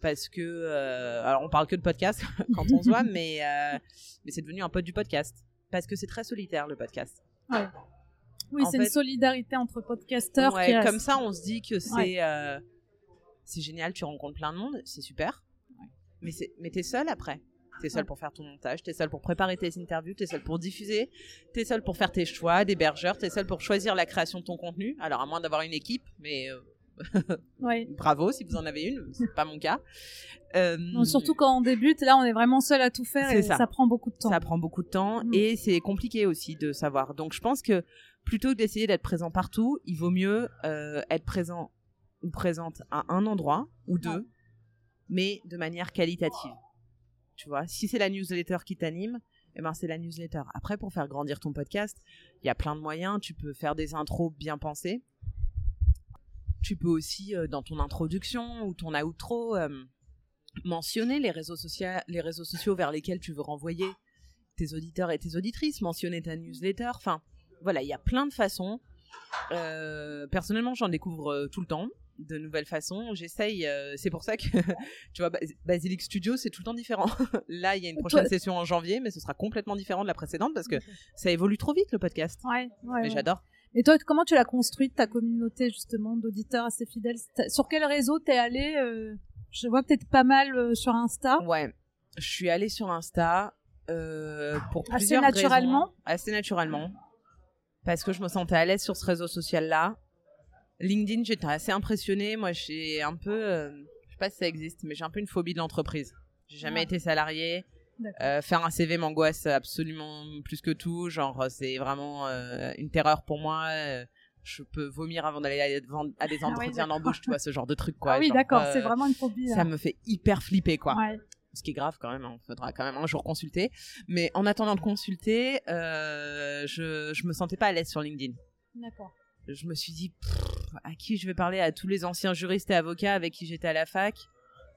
parce que, euh, alors on parle que de podcast quand on se voit, mais euh, mais c'est devenu un pote du podcast parce que c'est très solitaire le podcast. Ouais. Oui, c'est une solidarité entre podcasteurs. Ouais, comme ça, on se dit que c'est c'est génial, tu rencontres plein de monde, c'est super. Mais mais t'es seul après. T'es seul pour faire ton montage, t'es seul pour préparer tes interviews, t'es seul pour diffuser, t'es seul pour faire tes choix d'hébergeur, t'es seul pour choisir la création de ton contenu. Alors à moins d'avoir une équipe, mais euh, bravo si vous en avez une, c'est pas mon cas. Euh, surtout quand on débute, là on est vraiment seul à tout faire et ça. prend beaucoup de temps. Ça prend beaucoup de temps mm. et c'est compliqué aussi de savoir. Donc je pense que plutôt que d'essayer d'être présent partout, il vaut mieux euh, être présent ou présente à un endroit ou deux, mais de manière qualitative. Tu vois, si c'est la newsletter qui t'anime, eh ben c'est la newsletter. Après, pour faire grandir ton podcast, il y a plein de moyens. Tu peux faire des intros bien pensées. Tu peux aussi, euh, dans ton introduction ou ton outro, euh, mentionner les réseaux, sociaux, vers lesquels tu veux renvoyer tes auditeurs et tes auditrices, mentionner ta newsletter. Enfin, voilà, il y a plein de façons. Euh, personnellement, j'en découvre tout le temps de nouvelles façons. J'essaye, euh, c'est pour ça que, tu vois, Basilic Studio, c'est tout le temps différent. Là, il y a une prochaine session en janvier, mais ce sera complètement différent de la précédente parce que ça évolue trop vite, le podcast. Ouais, ouais. j'adore. Et toi, comment tu l'as construite, ta communauté, justement, d'auditeurs assez fidèles? Sur quel réseau t'es allé euh, Je vois peut-être pas mal euh, sur Insta. Ouais, je suis allée sur Insta pour plusieurs Assez naturellement? Assez naturellement. Parce que je me sentais à l'aise sur ce réseau social-là LinkedIn, j'étais assez impressionnée. Moi, j'ai un peu, euh, je sais pas si ça existe, mais j'ai un peu une phobie de l'entreprise. J'ai jamais ah. été salarié. Euh, faire un CV m'angoisse absolument plus que tout. Genre, c'est vraiment euh, une terreur pour moi. je peux vomir avant d'aller à, des ah entretiens d'embauche, tu vois, ce genre de truc, quoi. Ah oui, d'accord, c'est vraiment une phobie. Ça me fait hyper flipper, quoi. Ce qui est grave quand même, il hein. faudra quand même un jour consulter. Mais en attendant de consulter, je, je me sentais pas à l'aise sur LinkedIn. D'accord je me suis dit, à qui je vais parler À tous les anciens juristes et avocats avec qui j'étais à la fac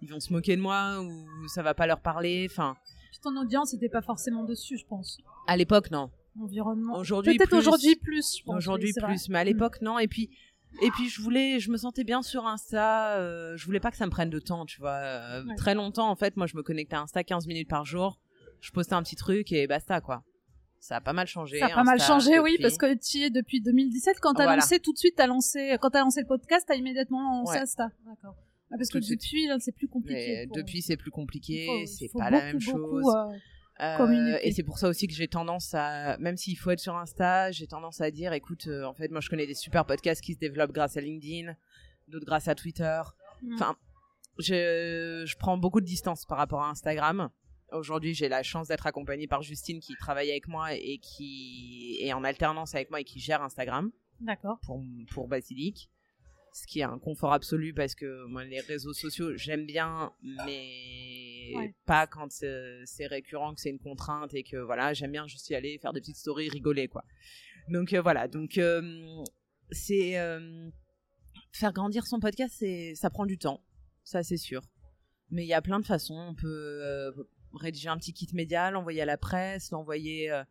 Ils vont se moquer de moi ou ça va pas leur parler Enfin. ton audience n'était pas forcément dessus, je pense. À l'époque, non. Environnement. Aujourd'hui, peut-être aujourd'hui plus. Aujourd'hui plus, mais à l'époque, non. Et puis. Et puis je voulais, je me sentais bien sur Insta. Euh, je voulais pas que ça me prenne de temps, tu vois. Euh, très longtemps, en fait, moi, je me connectais à Insta 15 minutes par jour. Je postais un petit truc et basta, quoi ça a pas mal changé. Ça a pas mal changé, oui, parce que tu y es depuis 2017. Quand t'as as lancé tout de suite, as lancé, quand t'as lancé le podcast, t'as immédiatement lancé Insta. D'accord. Ah, parce que depuis, là, c'est plus compliqué. Depuis, c'est plus compliqué. C'est pas la même chose. Euh, euh, et c'est pour ça aussi que j'ai tendance à, même s'il faut être sur Insta, j'ai tendance à dire, écoute, euh, en fait, moi, je connais des super podcasts qui se développent grâce à LinkedIn, d'autres grâce à Twitter. Mm. Enfin, je, je prends beaucoup de distance par rapport à Instagram. Aujourd'hui, j'ai la chance d'être accompagnée par Justine qui travaille avec moi et qui est en alternance avec moi et qui gère Instagram. D'accord. Pour, pour Basilic. Ce qui est un confort absolu parce que moi, les réseaux sociaux, j'aime bien, mais pas quand c'est récurrent, que c'est une contrainte et que voilà, j'aime bien juste y aller, faire des petites stories, rigoler, quoi. Donc euh, voilà, donc euh, c'est. Euh, faire grandir son podcast, ça prend du temps, ça c'est sûr. Mais il y a plein de façons. On peut rédiger un petit kit média, l'envoyer à la presse, l'envoyer. Euh,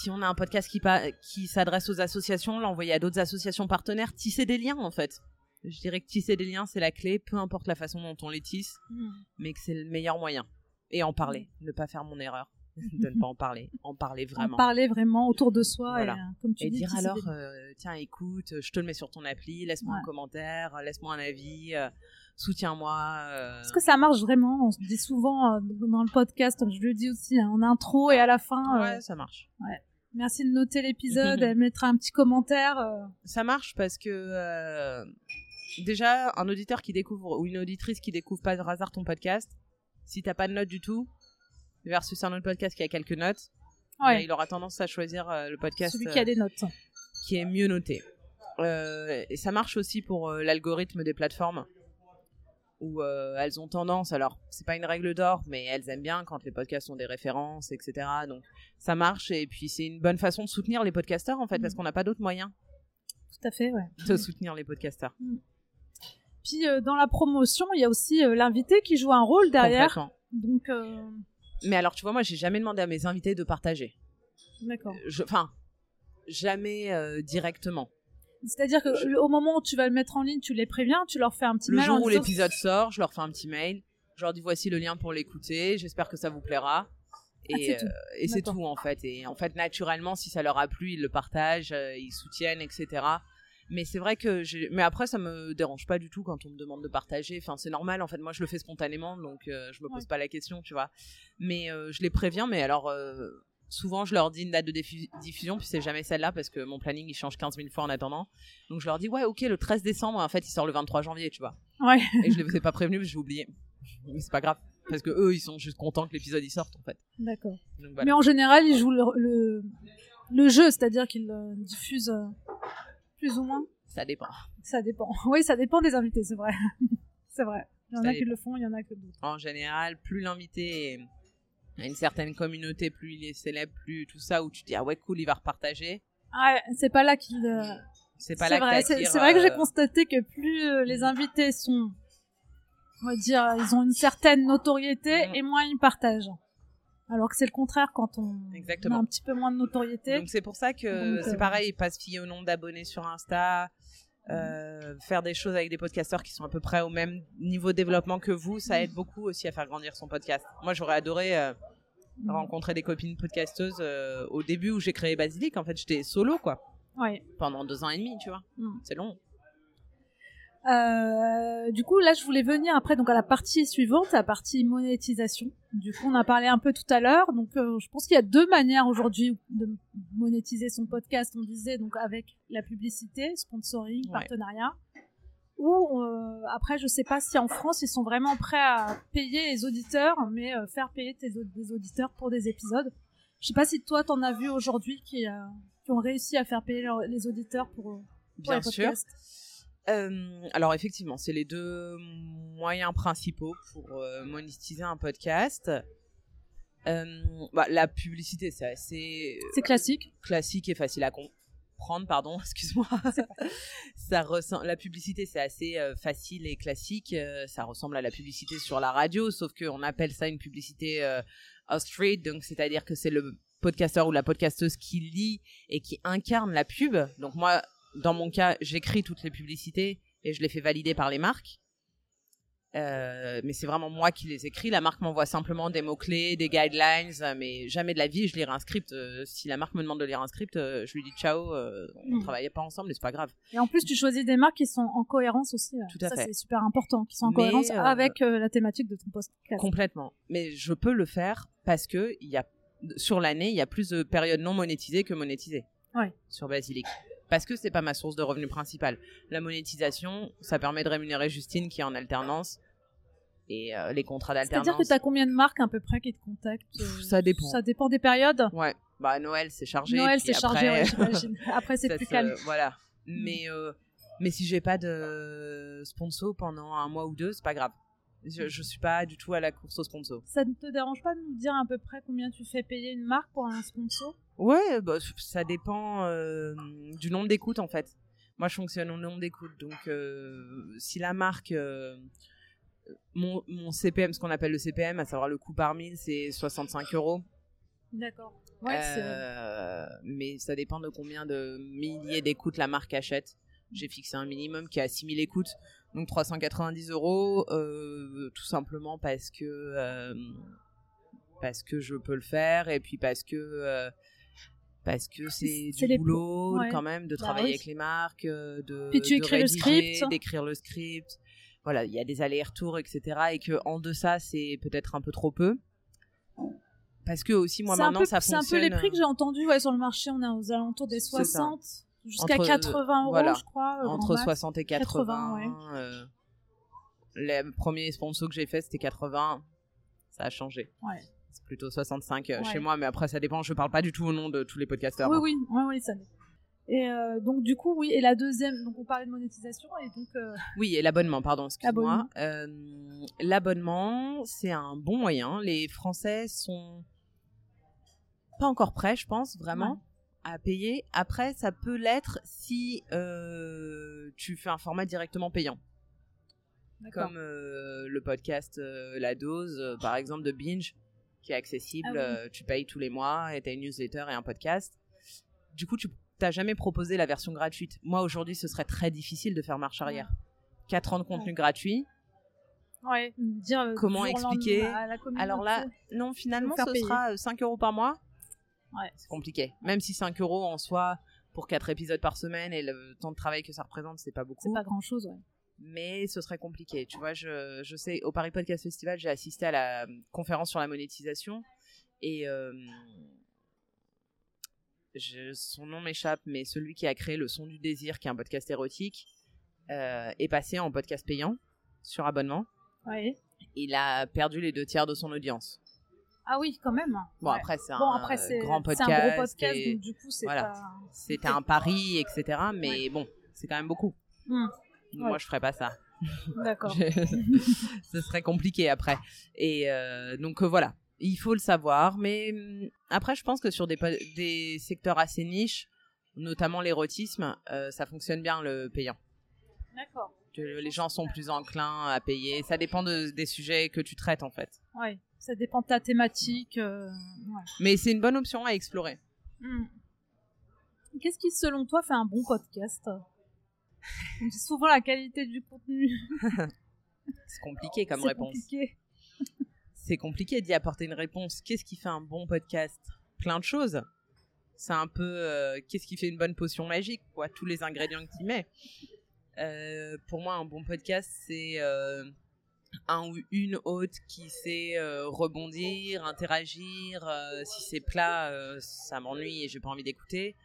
si on a un podcast qui, qui s'adresse aux associations, l'envoyer à d'autres associations partenaires, tisser des liens en fait. Je dirais que tisser des liens, c'est la clé, peu importe la façon dont on les tisse, hmm. mais que c'est le meilleur moyen. Et en parler, ne pas faire mon erreur. de ne pas en parler, en parler vraiment. En parler vraiment autour de soi Voilà. et, euh, comme tu et dis, dire alors, euh, tiens, écoute, je te le mets sur ton appli, laisse-moi un commentaire, laisse-moi un avis, euh, soutiens-moi. euh, Est-ce que ça marche vraiment On se dit souvent euh, dans le podcast, je le dis aussi, hein, en intro et à la fin. euh, Ouais, ça marche. merci de noter l'épisode, et mettre un petit commentaire. euh, Ça marche parce que euh, déjà, un auditeur qui découvre ou une auditrice qui découvre pas par hasard ton podcast, si t'as pas de notes du tout, versus un autre podcast qui a quelques notes, ouais, bah, il aura tendance à choisir le podcast celui qui a des notes. qui est mieux noté. Et ça marche aussi pour l'algorithme des plateformes où euh, elles ont tendance, alors c'est pas une règle d'or, mais elles aiment bien quand les podcasts ont des références, etc. Donc ça marche et puis c'est une bonne façon de soutenir les podcasteurs en fait, parce Mhm. qu'on n'a pas d'autre moyen Tout à fait, ouais. de soutenir les podcasteurs. Puis euh, dans la promotion, il y a aussi euh, l'invité qui joue un rôle derrière. Donc, Mais alors tu vois, moi j'ai jamais demandé à mes invités de partager. d'accord. Enfin, jamais directement. C'est-à-dire que Je- le- au moment où tu vas le mettre en ligne, tu les préviens, tu leur fais un petit Le mail jour en où l'épisode sort, je leur fais un petit mail. Je leur dis voici le lien pour l'écouter. J'espère que ça vous plaira. Et, Ah, c'est tout. euh, et tout en fait. Et en fait, naturellement, si ça leur a plu, ils le partagent, euh, ils soutiennent, etc. Mais c'est vrai que j'ai. Mais après, ça me dérange pas du tout quand on me demande de partager. Enfin, c'est normal. En fait, moi, je le fais spontanément, donc euh, je me pose Ouais. pas la question, tu vois. Mais euh, je les préviens. Mais alors, souvent, je leur dis une date de diffu- diffusion, puis c'est jamais celle-là parce que mon planning il change 15 000 fois en attendant. Donc je leur dis ouais, ok, le 13 décembre. En fait, il sort le 23 janvier, tu vois Ouais. et je les ai pas prévenus parce que j'ai oublié. Mais c'est pas grave parce que eux ils sont juste contents que l'épisode sorte en fait. D'accord. Voilà. Mais en général, ils jouent le, le, le jeu, c'est-à-dire qu'ils euh, diffusent euh, plus ou moins. Ça dépend. Ça dépend. Oui, ça dépend des invités, c'est vrai. c'est vrai. Il y en Ça a qui le font, il y en a que d'autres. En général, plus l'invité a une certaine communauté, plus il est célèbre, plus tout ça où tu dis ah ouais cool il va repartager. Ah, c'est pas là qu'ils. euh, C'est pas là vrai. que C'est vrai que j'ai euh, constaté que plus euh, les invités sont, on va dire, ils ont une certaine notoriété Mhm. et moins ils partagent. Alors que c'est le contraire quand on Exactement. a un petit peu moins de notoriété. Donc c'est pour ça que c'est pareil, pas se fier au nombre d'abonnés sur Insta, euh, faire des choses avec des podcasteurs qui sont à peu près au même niveau de développement que vous, ça aide beaucoup aussi à faire grandir son podcast. Moi j'aurais adoré euh, rencontrer des copines podcasteuses euh, au début où j'ai créé Basilic. En fait j'étais solo quoi, Ouais. pendant deux ans et demi, tu vois. Mhm. C'est long. Euh, du coup, là, je voulais venir après donc à la partie suivante, la partie monétisation. Du coup, on a parlé un peu tout à l'heure. Donc, euh, je pense qu'il y a deux manières aujourd'hui de monétiser son podcast. On disait donc avec la publicité, sponsoring, Ouais. partenariat. Ou euh, après, je sais pas si en France ils sont vraiment prêts à payer les auditeurs, mais faire payer tes des auditeurs pour des épisodes. Je sais pas si toi t'en as vu aujourd'hui qui, qui ont réussi à faire payer leur- les auditeurs pour, pour Bien les sûr. Euh, alors effectivement, c'est les deux moyens principaux pour euh, monétiser un podcast. Euh, bah, la publicité, c'est assez C'est classique. classique et facile à comprendre, pardon, excuse-moi. ça ressemble, la publicité, c'est assez euh, facile et classique. euh, ça ressemble à la publicité sur la radio, sauf qu'on appelle ça une publicité euh, off-street, donc c'est-à-dire que c'est le podcasteur ou la podcasteuse qui lit et qui incarne la pub. Donc moi, dans mon cas, j'écris toutes les publicités et je les fais valider par les marques. Euh, mais c'est vraiment moi qui les écris. La marque m'envoie simplement des mots-clés, des guidelines, euh, mais jamais de la vie je lirai un script. Euh, si la marque me demande de lire un script, euh, je lui dis ciao, on Mm. travaillait pas ensemble et c'est pas grave. Et en plus, tu choisis des marques qui sont en cohérence aussi. Tout à ça, fait. c'est super important, qui sont en Mais, cohérence avec la thématique de ton podcast. Complètement. Mais je peux le faire parce que y a, sur l'année, il y a plus de périodes non monétisées que monétisées. Ouais. Sur Basilic. Parce que c'est pas ma source de revenus principale. La monétisation, ça permet de rémunérer Justine qui est en alternance. Et euh, les contrats d'alternance. C'est-à-dire que tu as combien de marques à peu près qui te contactent euh, Pff, ça dépend. Ça dépend des périodes. Ouais. Bah, Noël, c'est chargé. Noël, c'est chargé, ouais, j'imagine. Après, c'est plus calme. Voilà. Mais, euh, mais si j'ai pas de sponsor pendant un mois ou deux, c'est pas grave. Je, je suis pas du tout à la course au sponsor. Ça ne te dérange pas de nous dire à peu près combien tu fais payer une marque pour un sponsor? Ouais, bah, ça dépend euh, du nombre d'écoutes en fait. Moi, je fonctionne au nombre d'écoutes. Donc, euh, si la marque, euh, mon, mon CPM, ce qu'on appelle le CPM, à savoir le coût par mille, c'est 65 euros. D'accord. Ouais, mais ça dépend de combien de milliers d'écoutes la marque achète. J'ai fixé un minimum qui est à 6000 écoutes, donc 390 euros, euh, tout simplement parce que euh, parce que je peux le faire et puis parce que euh, parce que c'est du les- boulot ouais. quand même de Bah travailler oui. avec les marques, de, Puis tu de écris le script. d'écrire le script. Voilà, il y a des allers-retours, etc. Et que en deçà, c'est peut-être un peu trop peu. Parce que aussi, moi maintenant, peu- ça C'est un fonctionne. peu les prix que j'ai entendus ouais, sur le marché. On est aux alentours des C'est ça. 60 jusqu'à Entre- 80 euros, voilà. je crois. euh, entre grand max. 60 et 80. 80, euh, les premiers sponsors que j'ai fait, c'était 80. Ça a changé. Ouais. C'est plutôt 65 euh, Ouais. chez moi, mais après, ça dépend. Je parle pas du tout au nom de tous les podcasteurs. Oui, hein. oui, oui, oui, ça. Et euh, donc, du coup, oui. Et la deuxième, donc on parlait de monétisation. Et donc, euh, Oui, et l'abonnement, pardon, excuse-moi. Euh, l'abonnement, c'est un bon moyen. Les Français sont pas encore prêts, je pense, vraiment, Ouais. À payer. Après, ça peut l'être si euh, tu fais un format directement payant. Comme euh, le podcast euh, La Dose, par exemple, de Binge, qui est accessible. Ah oui. tu payes tous les mois et tu as une newsletter et un podcast. Du coup, tu t'as jamais proposé la version gratuite. Moi, aujourd'hui, ce serait très difficile de faire marche arrière. 4 ans de contenu gratuit. Ouais. Dire Comment expliquer. Alors là, non, finalement, ce sera euh, 5 euros par mois. Ouais. C'est compliqué. Même si 5 euros en soi, pour 4 épisodes par semaine et le temps de travail que ça représente, c'est pas c'est beaucoup. pas grand chose, ouais. mais ce serait compliqué. Tu vois, je, je sais, au Paris Podcast Festival, j'ai assisté à la conférence sur la monétisation et euh, je- son nom m'échappe, mais celui qui a créé Le Son du Désir, qui est un podcast érotique, euh, est passé en podcast payant sur abonnement. Ouais. Il a perdu les deux tiers de son audience. Ah oui, quand même. Bon, Ouais. après, c'est Bon, un après, c'est grand c'est podcast. un gros podcast, et donc du coup, c'est voilà. pas. C'était un pari, etc. Mais bon, c'est quand même beaucoup. Hmm, Moi, Ouais. je ferais pas ça. D'accord. ce serait compliqué après. Et euh, donc euh, voilà, il faut le savoir. Mais hum, après, je pense que sur des, secteurs assez niches, notamment l'érotisme, euh, ça fonctionne bien le payant. D'accord. Que les gens sont plus enclins à payer. Ça dépend de- des sujets que tu traites en fait. Ouais. Ça dépend de ta thématique. euh, ouais. Mais c'est une bonne option à explorer. Hmm. Qu'est-ce qui, selon toi, fait un bon podcast? On dit souvent la qualité du contenu. C'est compliqué comme réponse. C'est compliqué d'y apporter une réponse. Qu'est-ce qui fait un bon podcast? Plein de choses. C'est un peu euh, qu'est-ce qui fait une bonne potion magique, quoi. Tous les ingrédients que tu mets. Euh, pour moi, un bon podcast, c'est un ou une hôte qui sait euh, rebondir, interagir. euh, si c'est plat, euh, ça m'ennuie et j'ai pas envie d'écouter.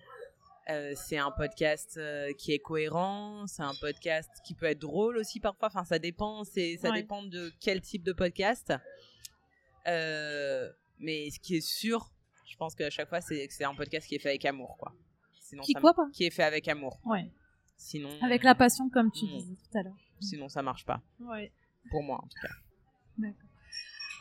C'est un podcast qui est cohérent, c'est un podcast qui peut être drôle aussi parfois. Enfin, ça dépend, c'est ça Ouais. dépend de quel type de podcast. Mais ce qui est sûr, je pense qu'à chaque fois, c'est que c'est un podcast qui est fait avec amour, quoi. Sinon, Qui ça quoi, pas qui est fait avec amour. Ouais. Sinon, Avec la passion, comme tu Hmm. disais tout à l'heure. sinon ça marche pas. Ouais. Pour moi, en tout cas.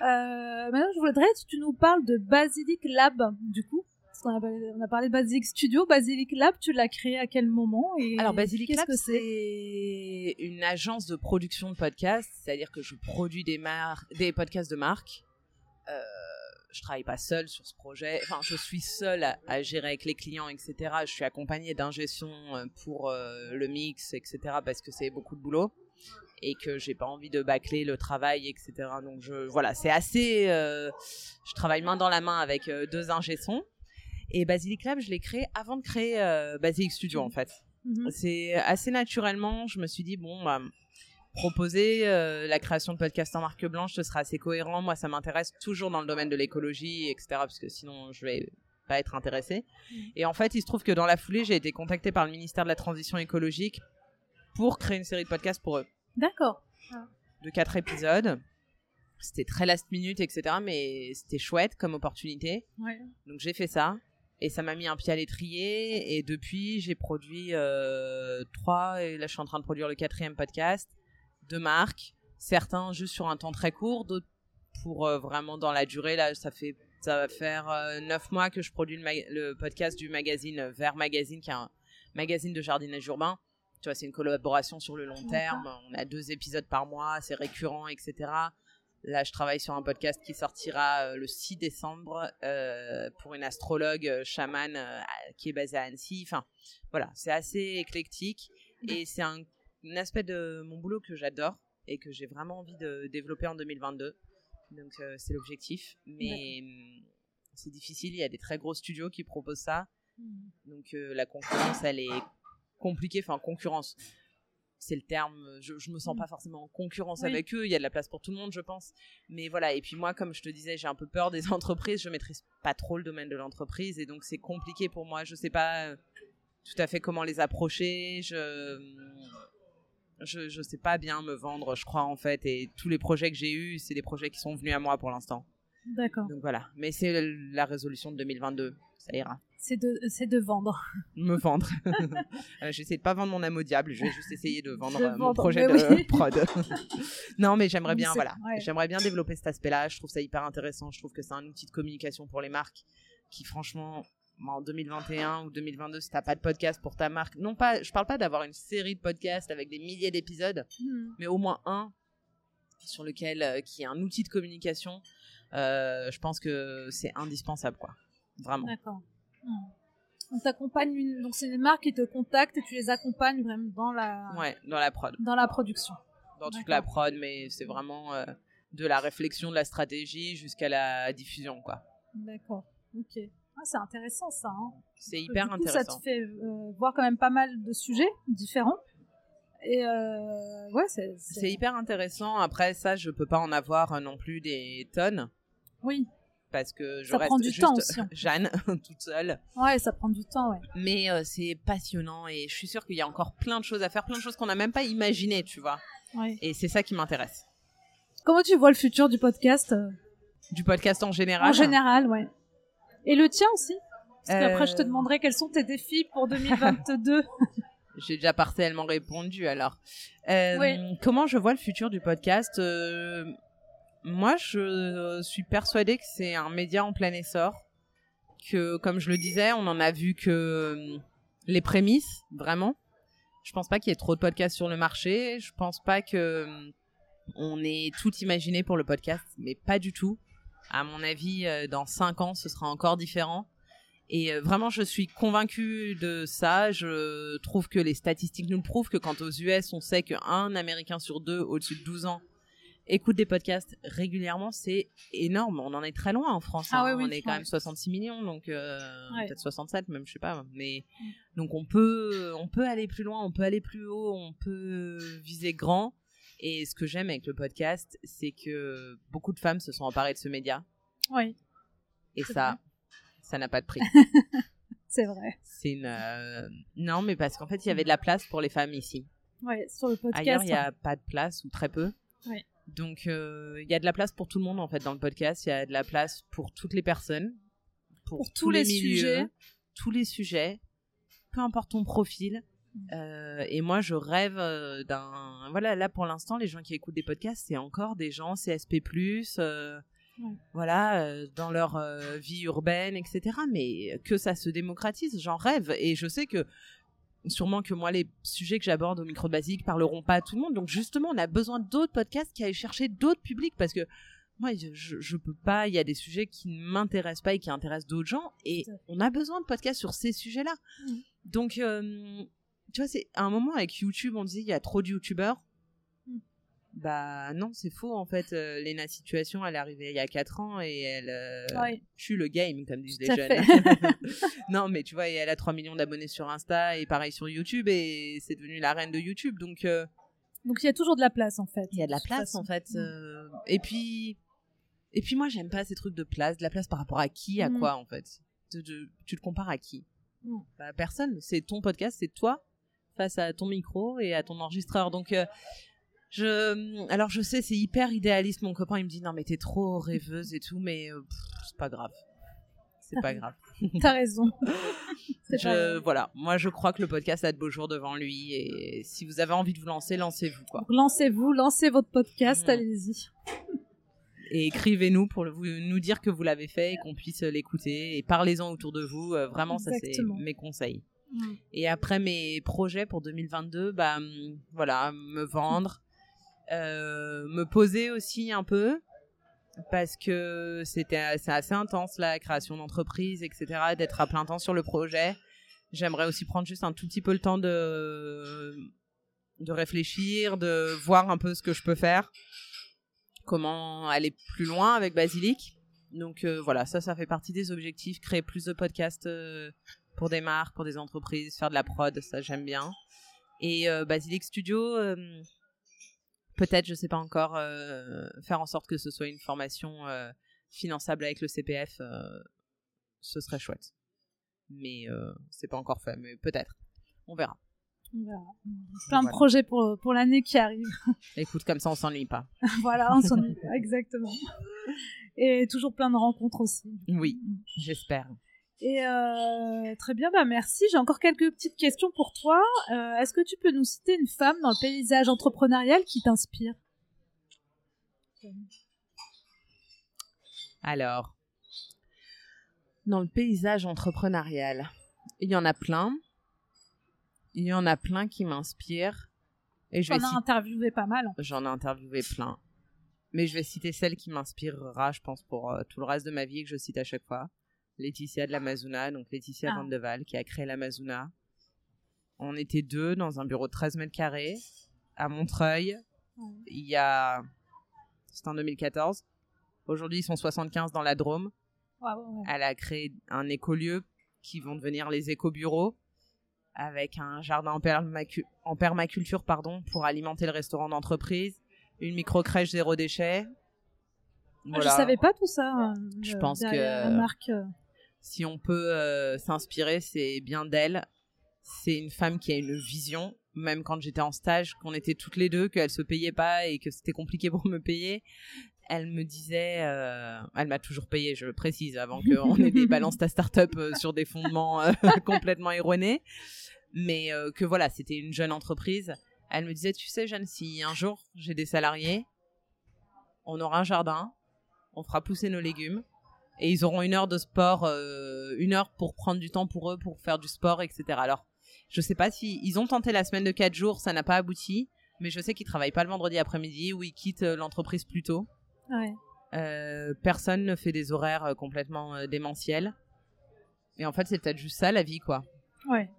Euh, maintenant, je voudrais que tu nous parles de Basilic Lab, du coup. On a parlé de Basilic Studio. Basilic Lab, tu l'as créé à quel moment et Alors, Basilic Lab, c'est? une agence de production de podcasts, c'est-à-dire que je produis des, mar- des podcasts de marque. Euh, je travaille pas seule sur ce projet. Enfin, je suis seule à, à gérer avec les clients, etc. Je suis accompagnée d'un gestion euh, pour euh, le mix, etc. Parce que c'est beaucoup de boulot et que j'ai pas envie de bâcler le travail, etc. Donc je, voilà, c'est assez. euh, je travaille main dans la main avec euh, deux ingé-sons. Et Basilic Lab, je l'ai créé avant de créer euh, Basilic Studio, en fait. Mhm. C'est assez naturellement, je me suis dit, bon, bah, proposer euh, la création de podcasts en marque blanche, ce sera assez cohérent. Moi, ça m'intéresse toujours dans le domaine de l'écologie, etc., parce que sinon, je vais pas être intéressée. Et en fait, il se trouve que dans la foulée, j'ai été contactée par le ministère de la Transition écologique pour créer une série de podcasts pour eux, D'accord. de quatre épisodes. C'était très last minute, etc., mais c'était chouette comme opportunité. Ouais. Donc j'ai fait ça et ça m'a mis un pied à l'étrier et depuis j'ai produit euh, trois et là je suis en train de produire le quatrième podcast de marque certains juste sur un temps très court d'autres pour euh, vraiment dans la durée là ça fait ça va faire euh, neuf mois que je produis le, le podcast du magazine Vert Magazine qui est un magazine de jardinage urbain tu vois c'est une collaboration sur le long terme on a deux épisodes par mois c'est récurrent etc Là, je travaille sur un podcast qui sortira euh, le 6 décembre euh, pour une astrologue euh, chamane euh, qui est basée à Annecy. Enfin, voilà, c'est assez éclectique et c'est un, un aspect de mon boulot que j'adore et que j'ai vraiment envie de développer en 2022. Donc euh, c'est l'objectif. Mais hum, c'est difficile, il y a des très gros studios qui proposent ça. Hmm. Donc la concurrence, elle est compliquée. Enfin, concurrence, c'est le terme. Je, je me sens Mm. pas forcément en concurrence Oui. avec eux. Il y a de la place pour tout le monde, je pense. Mais voilà. Et puis moi, comme je te disais, j'ai un peu peur des entreprises. Je maîtrise pas trop le domaine de l'entreprise et donc c'est compliqué pour moi. Je sais pas euh, tout à fait comment les approcher. Je je, je sais pas bien me vendre, je crois en fait. Et tous les projets que j'ai eus, c'est des projets qui sont venus à moi pour l'instant. D'accord. Donc voilà. Mais c'est la résolution de 2022. Ça ira. C'est de, c'est de vendre. Me vendre. Euh, J'essaie de pas vendre mon âme au diable. Je vais juste essayer de vendre euh, mon vendre, projet de oui. prod. non, mais j'aimerais bien, voilà. ouais. J'aimerais bien développer cet aspect-là. Je trouve ça hyper intéressant. Je trouve que c'est un outil de communication pour les marques qui, franchement, en 2021 ou 2022, si t'as pas de podcast pour ta marque, non pas, je parle pas d'avoir une série de podcasts avec des milliers d'épisodes, Hmm. mais au moins un sur lequel euh, qui est un outil de communication. Euh, je pense que c'est indispensable, quoi. Vraiment. D'accord. Hmm. On t'accompagne une... Donc c'est une marque qui te contacte et tu les accompagnes vraiment dans la, Ouais, dans la prod. dans la production. dans toute la prod, mais c'est vraiment euh, de la réflexion, de la stratégie jusqu'à la diffusion, quoi. D'accord. Ok. Ah, c'est intéressant ça. hein. C'est hyper du coup, intéressant. Ça te fait euh, voir quand même pas mal de sujets différents. Et euh, ouais, c'est. C'est hyper intéressant. Après, ça, je peux pas en avoir non plus des tonnes Oui. parce que je Ça reste prend du juste temps aussi. Jeanne toute seule. Ouais, ça prend du temps, ouais. Mais euh, c'est passionnant et je suis sûre qu'il y a encore plein de choses à faire, plein de choses qu'on n'a même pas imaginées, tu vois. ouais. Et c'est ça qui m'intéresse. Comment tu vois le futur du podcast euh, Du podcast en général? en général, ouais. Et le tien aussi? Parce qu'après, je te Euh, demanderai quels sont tes défis pour 2022. J'ai déjà partiellement répondu alors. Euh, Oui. Comment je vois le futur du podcast Euh, Moi, je suis persuadée que c'est un média en plein essor. Que, comme je le disais, on en a vu que euh, les prémices, vraiment. Je pense pas qu'il y ait trop de podcasts sur le marché. Je pense pas que euh, on ait tout imaginé pour le podcast, mais pas du tout. À mon avis, euh, dans cinq ans, ce sera encore différent. Et vraiment, je suis convaincue de ça. Je trouve que les statistiques nous le prouvent que quand aux US, on sait qu'un Américain sur deux au-dessus de 12 ans écoute des podcasts régulièrement, c'est énorme. On en est très loin en France. Ah hein. oui, oui, on est quand même 66 millions, donc euh, Ouais. peut-être 67 même, je sais pas. Mais Mm. donc on peut, on peut aller plus loin, on peut aller plus haut, on peut viser grand. Et ce que j'aime avec le podcast, c'est que beaucoup de femmes se sont emparées de ce média. oui, Et ça, ça n'a pas de prix. c'est vrai. C'est une. euh, Non, mais parce qu'en fait, il y avait de la place pour les femmes ici. Ouais, sur le podcast. Ailleurs, il n'y a pas de place ou très peu. Ouais. Donc, euh, il y a de la place pour tout le monde, en fait, dans le podcast. Il y a de la place pour toutes les personnes, pour, Pour tous, tous les, les milieux, sujets. tous les sujets, peu importe ton profil. Mm. Euh, et moi, je rêve euh, d'un. Voilà, là, pour l'instant, les gens qui écoutent des podcasts, c'est encore des gens CSP, euh, Ouais. voilà, euh, dans leur euh, vie urbaine, etc. Mais que ça se démocratise, j'en rêve. Et je sais que sûrement que moi, les sujets que j'aborde au micro de basique parleront pas à tout le monde. Donc justement, on a besoin d'autres podcasts qui aillent chercher d'autres publics parce que moi, je, peux pas. Il y a des sujets qui ne m'intéressent pas et qui intéressent d'autres gens. Et on a besoin de podcasts sur ces sujets-là. Mhm. Donc, euh, tu vois, c'est à un moment avec YouTube, on disait il y a trop de YouTubeurs. Bah non, c'est faux en fait. Euh, Lena Situation, elle est arrivée il y a 4 ans et elle euh, Ouais. tue le game, comme disent les jeunes. non, mais tu vois, et elle a 3 millions d'abonnés sur Insta et pareil sur YouTube et c'est devenu la reine de YouTube. Donc, euh, Donc il y a toujours de la place en fait. il y a de la place façon. en fait. Mm. euh, et puis, et puis moi, j'aime pas ces trucs de place. De la place par rapport à qui, à Mm. quoi en fait de- Tu te compares à qui? Mm. Bah, Personne. C'est ton podcast, c'est toi face à ton micro et à ton enregistreur. Donc, euh, je, alors je sais, c'est hyper idéaliste. Mon copain, il me dit non mais t'es trop rêveuse et tout, mais euh, c'est pas grave. C'est pas grave. T'as raison. Je, pas- voilà, moi je crois que le podcast a de beaux jours devant lui et si vous avez envie de vous lancer, lancez-vous quoi. Lancez-vous, lancez votre podcast, Mm. allez-y. Et écrivez-nous pour le- vous, nous dire que vous l'avez fait et qu'on puisse l'écouter et parlez-en autour de vous. Euh, vraiment, ça c'est mes conseils. Mm. Et après mes projets pour 2022, bah hum, voilà, me vendre, me poser aussi un peu parce que c'était c'est assez intense la création d'entreprise, etc. D'être à plein temps sur le projet. J'aimerais aussi prendre juste un tout petit peu le temps de de réfléchir, de voir un peu ce que je peux faire, comment aller plus loin avec Basilic. Donc euh, voilà, ça, ça fait partie des objectifs. Créer plus de podcasts euh, pour des marques, pour des entreprises, faire de la prod, ça j'aime bien. Et euh, Basilic Studio, peut-être, je sais pas encore, faire en sorte que ce soit une formation finançable avec le CPF, ce serait chouette. Mais c'est pas encore fait, mais peut-être. On verra. On verra. Plein de projets pour, pour l'année qui arrive. Écoute, comme ça on s'ennuie pas. voilà, on s'ennuie pas, exactement et toujours plein de rencontres aussi. Oui, j'espère. Et euh, très bien, bah merci. J'ai encore quelques petites questions pour toi. Euh, est-ce que tu peux nous citer une femme dans le paysage entrepreneurial qui t'inspire? Alors, dans le paysage entrepreneurial, il y en a plein. Il y en a plein qui m'inspirent. Et J'en ai interviewé pas mal. J'en ai interviewé plein. Mais je vais citer celle qui m'inspirera, je pense, pour euh, tout le reste de ma vie et que je cite à chaque fois. Laetitia de l'Amazona, donc Laetitia ah. Vandeval, qui a créé l'Amazona. On était deux dans un bureau de 13 mètres carrés à Montreuil. Il y a. C'était en 2014. Aujourd'hui, ils sont 75 dans la Drôme. Elle a créé un écolieu qui vont devenir les éco-bureaux avec un jardin en, en permaculture pardon, pour alimenter le restaurant d'entreprise une micro-crèche zéro déchet. Voilà. Je savais pas tout ça. Je euh, pense que marque. Euh. si on peut euh, s'inspirer, c'est bien d'elle. C'est une femme qui a une vision. Même quand j'étais en stage, qu'on était toutes les deux, qu'elle se payait pas et que c'était compliqué pour me payer, elle me disait, elle m'a toujours payé, je le précise, avant qu'on ait des balances ta start-up sur des fondements complètement erronés, mais que voilà, c'était une jeune entreprise elle me disait, tu sais, Jeanne, si un jour j'ai des salariés, on aura un jardin, on fera pousser nos légumes, et ils auront une heure de sport, euh, une heure pour prendre du temps pour eux, pour faire du sport, etc. Alors, je sais pas si ils ont tenté la semaine de 4 jours, ça n'a pas abouti, mais je sais qu'ils travaillent pas le vendredi après-midi ou ils quittent euh, l'entreprise plus tôt. Ouais. Euh, personne ne fait des horaires complètement démentiels. Et en fait, c'est peut-être juste ça la vie, quoi. Ouais.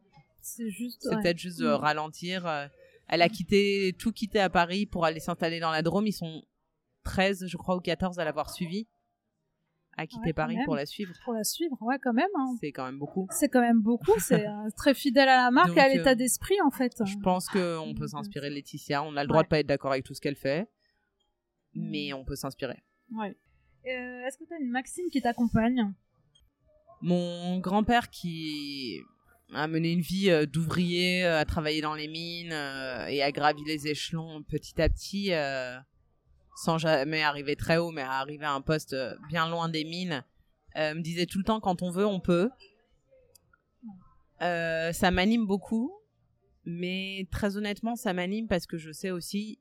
C'est juste. C'est peut-être juste de mm. ralentir. Elle a quitté, tout quitté à Paris pour aller s'installer dans la Drôme. Ils sont 13, je crois, ou 14 à l'avoir suivi. À quitter Paris pour la suivre. Pour la suivre, ouais, quand même. Hein. C'est quand même beaucoup. C'est quand même beaucoup. C'est euh, très fidèle à la marque et à l'état euh, d'esprit, en fait. Je pense qu'on peut s'inspirer de Laetitia. On a le droit de pas être d'accord avec tout ce qu'elle fait. Mais on peut s'inspirer. Ouais. Euh, est-ce que tu as une maxime qui t'accompagne? Mon grand-père qui à mener une vie euh, d'ouvrier, euh, à travailler dans les mines euh, et à gravir les échelons petit à petit, sans jamais arriver très haut, mais à arriver à un poste bien loin des mines, me disait tout le temps quand on veut, on peut. ça m'anime beaucoup, mais très honnêtement, ça m'anime parce que je sais aussi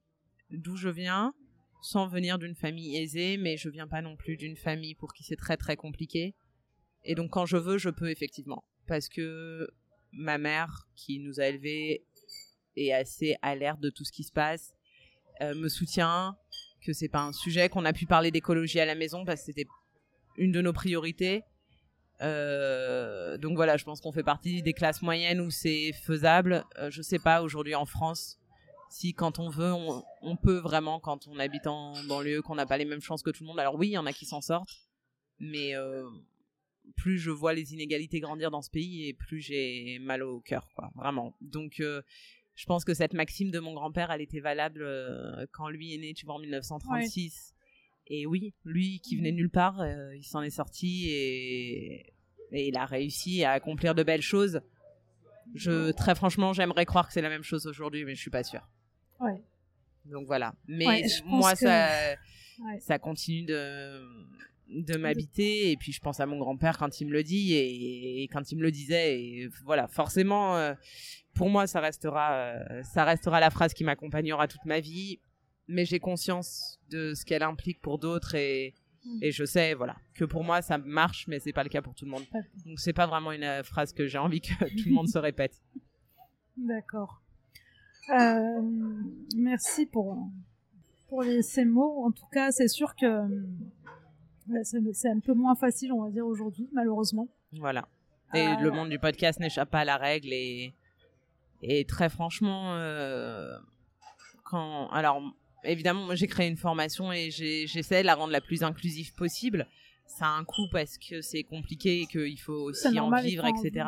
d'où je viens, sans venir d'une famille aisée, mais je viens pas non plus d'une famille pour qui c'est très très compliqué. Et donc quand je veux, je peux effectivement parce que ma mère, qui nous a élevés, est assez alerte de tout ce qui se passe, euh, me soutient, que c'est pas un sujet qu'on a pu parler d'écologie à la maison parce que c'était une de nos priorités. Euh, donc voilà, je pense qu'on fait partie des classes moyennes où c'est faisable. Euh, je sais pas aujourd'hui en France si quand on veut, on, peut vraiment quand on habite en banlieue, qu'on n'a pas les mêmes chances que tout le monde. Alors oui, il y en a qui s'en sortent, mais plus je vois les inégalités grandir dans ce pays et plus j'ai mal au cœur, quoi, vraiment. Donc, euh, je pense que cette maxime de mon grand-père, elle était valable euh, quand lui est né, tu vois, en 1936. Et oui, lui qui venait nulle part, euh, il s'en est sorti et... et, il a réussi à accomplir de belles choses. Je, très franchement, j'aimerais croire que c'est la même chose aujourd'hui, mais je suis pas sûre. Ouais. Donc voilà. Mais moi, ça, ça continue de, de m'habiter et puis je pense à mon grand-père quand il me le dit et, quand il me le disait et voilà forcément euh, pour moi ça restera euh, ça restera la phrase qui m'accompagnera toute ma vie mais j'ai conscience de ce qu'elle implique pour d'autres et mm. et je sais voilà que pour moi ça marche mais c'est pas le cas pour tout le monde donc c'est pas vraiment une euh, phrase que j'ai envie que tout le monde se répète d'accord merci pour pour les, ces mots en tout cas c'est sûr que c'est un peu moins facile, on va dire, aujourd'hui, malheureusement. Voilà. Et euh, le monde du podcast n'échappe pas à la règle et, et très franchement, euh, quand, alors, évidemment, moi j'ai créé une formation et j'essaie de la rendre la plus inclusive possible. Ça a un coût parce que c'est compliqué et qu'il faut aussi en vivre, etc.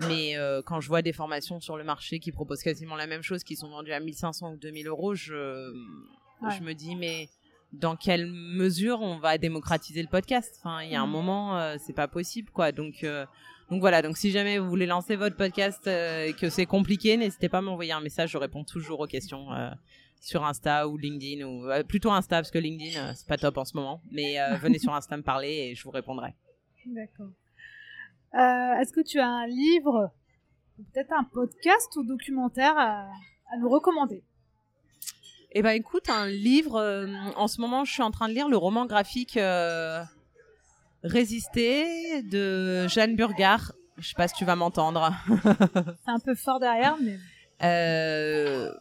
Mais euh, quand je vois des formations sur le marché qui proposent quasiment la même chose, qui sont vendues à 1500 ou 2000 euros, je, je me dis, mais dans quelle mesure on va démocratiser le podcast? Enfin, il y a un mm. moment, euh, c'est pas possible, quoi. Donc, euh, donc voilà. Donc, si jamais vous voulez lancer votre podcast et que c'est compliqué, n'hésitez pas à m'envoyer un message. Je réponds toujours aux questions sur Insta ou LinkedIn ou euh, plutôt Insta parce que LinkedIn euh, c'est pas top en ce moment. Mais euh, venez sur Insta me parler et je vous répondrai. D'accord. Est-ce que tu as un livre, peut-être un podcast ou documentaire à, nous recommander? Eh ben écoute, un livre. en ce moment, je suis en train de lire le roman graphique Résister de Jeanne Burgard. Je sais pas si tu vas m'entendre. c'est un peu fort derrière, mais. Euh,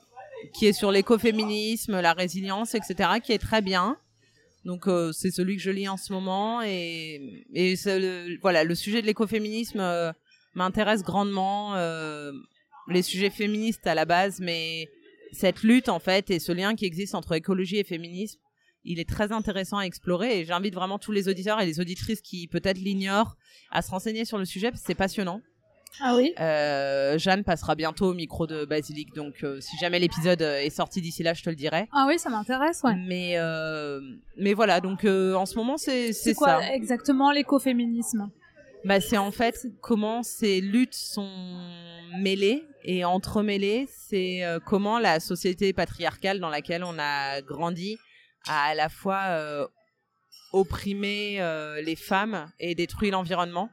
qui est sur l'écoféminisme, la résilience, etc., qui est très bien. Donc euh, c'est celui que je lis en ce moment et, et le, voilà le sujet de l'écoféminisme euh, m'intéresse grandement. Les sujets féministes à la base, mais cette lutte en fait et ce lien qui existe entre écologie et féminisme, il est très intéressant à explorer et j'invite vraiment tous les auditeurs et les auditrices qui peut-être l'ignorent à se renseigner sur le sujet parce que c'est passionnant. Ah oui. Euh, Jeanne passera bientôt au micro de Basilic, donc euh, si jamais l'épisode euh, est sorti d'ici là, je te le dirai. Ah oui, ça m'intéresse, ouais. Mais mais voilà, donc en ce moment c'est c'est quoi exactement l'écoféminisme? Bah c'est en fait comment ces luttes sont mêlées et entremêlées. C'est comment la société patriarcale dans laquelle on a grandi a à la fois opprimé les femmes et détruit l'environnement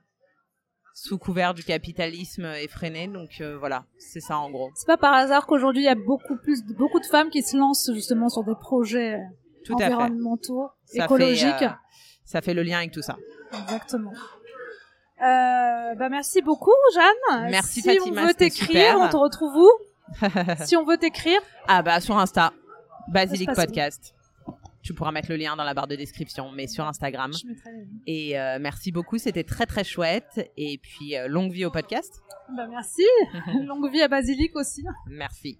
sous couvert du capitalisme effréné. Donc euh, voilà, c'est ça en gros. C'est pas par hasard qu'aujourd'hui il y a beaucoup plus, beaucoup de femmes qui se lancent justement sur des projets tout environnementaux, écologiques. Euh, ça fait le lien avec tout ça. Exactement. Euh, bah merci beaucoup Jeanne. Merci si Fatima. Si on veut t'écrire, on te retrouve où? Si on veut t'écrire? Ah bah sur Insta, Basilic Podcast. Tu pourras mettre le lien dans la barre de description, mais sur Instagram. Et euh, merci beaucoup, c'était très très chouette. Et puis euh, longue vie au podcast. Bah merci, longue vie à Basilic aussi. Merci.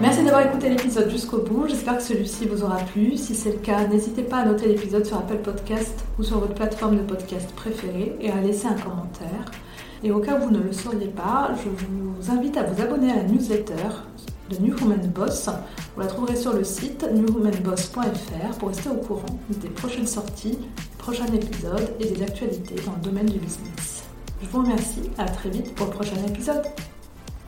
Merci d'avoir écouté l'épisode jusqu'au bout. J'espère que celui-ci vous aura plu. Si c'est le cas, n'hésitez pas à noter l'épisode sur Apple Podcast ou sur votre plateforme de podcast préférée et à laisser un commentaire. Et au cas où vous ne le sauriez pas, je vous invite à vous abonner à la newsletter de New Woman Boss. Vous la trouverez sur le site newwomanboss.fr pour rester au courant des prochaines sorties, prochains épisodes et des actualités dans le domaine du business. Je vous remercie, à très vite pour le prochain épisode.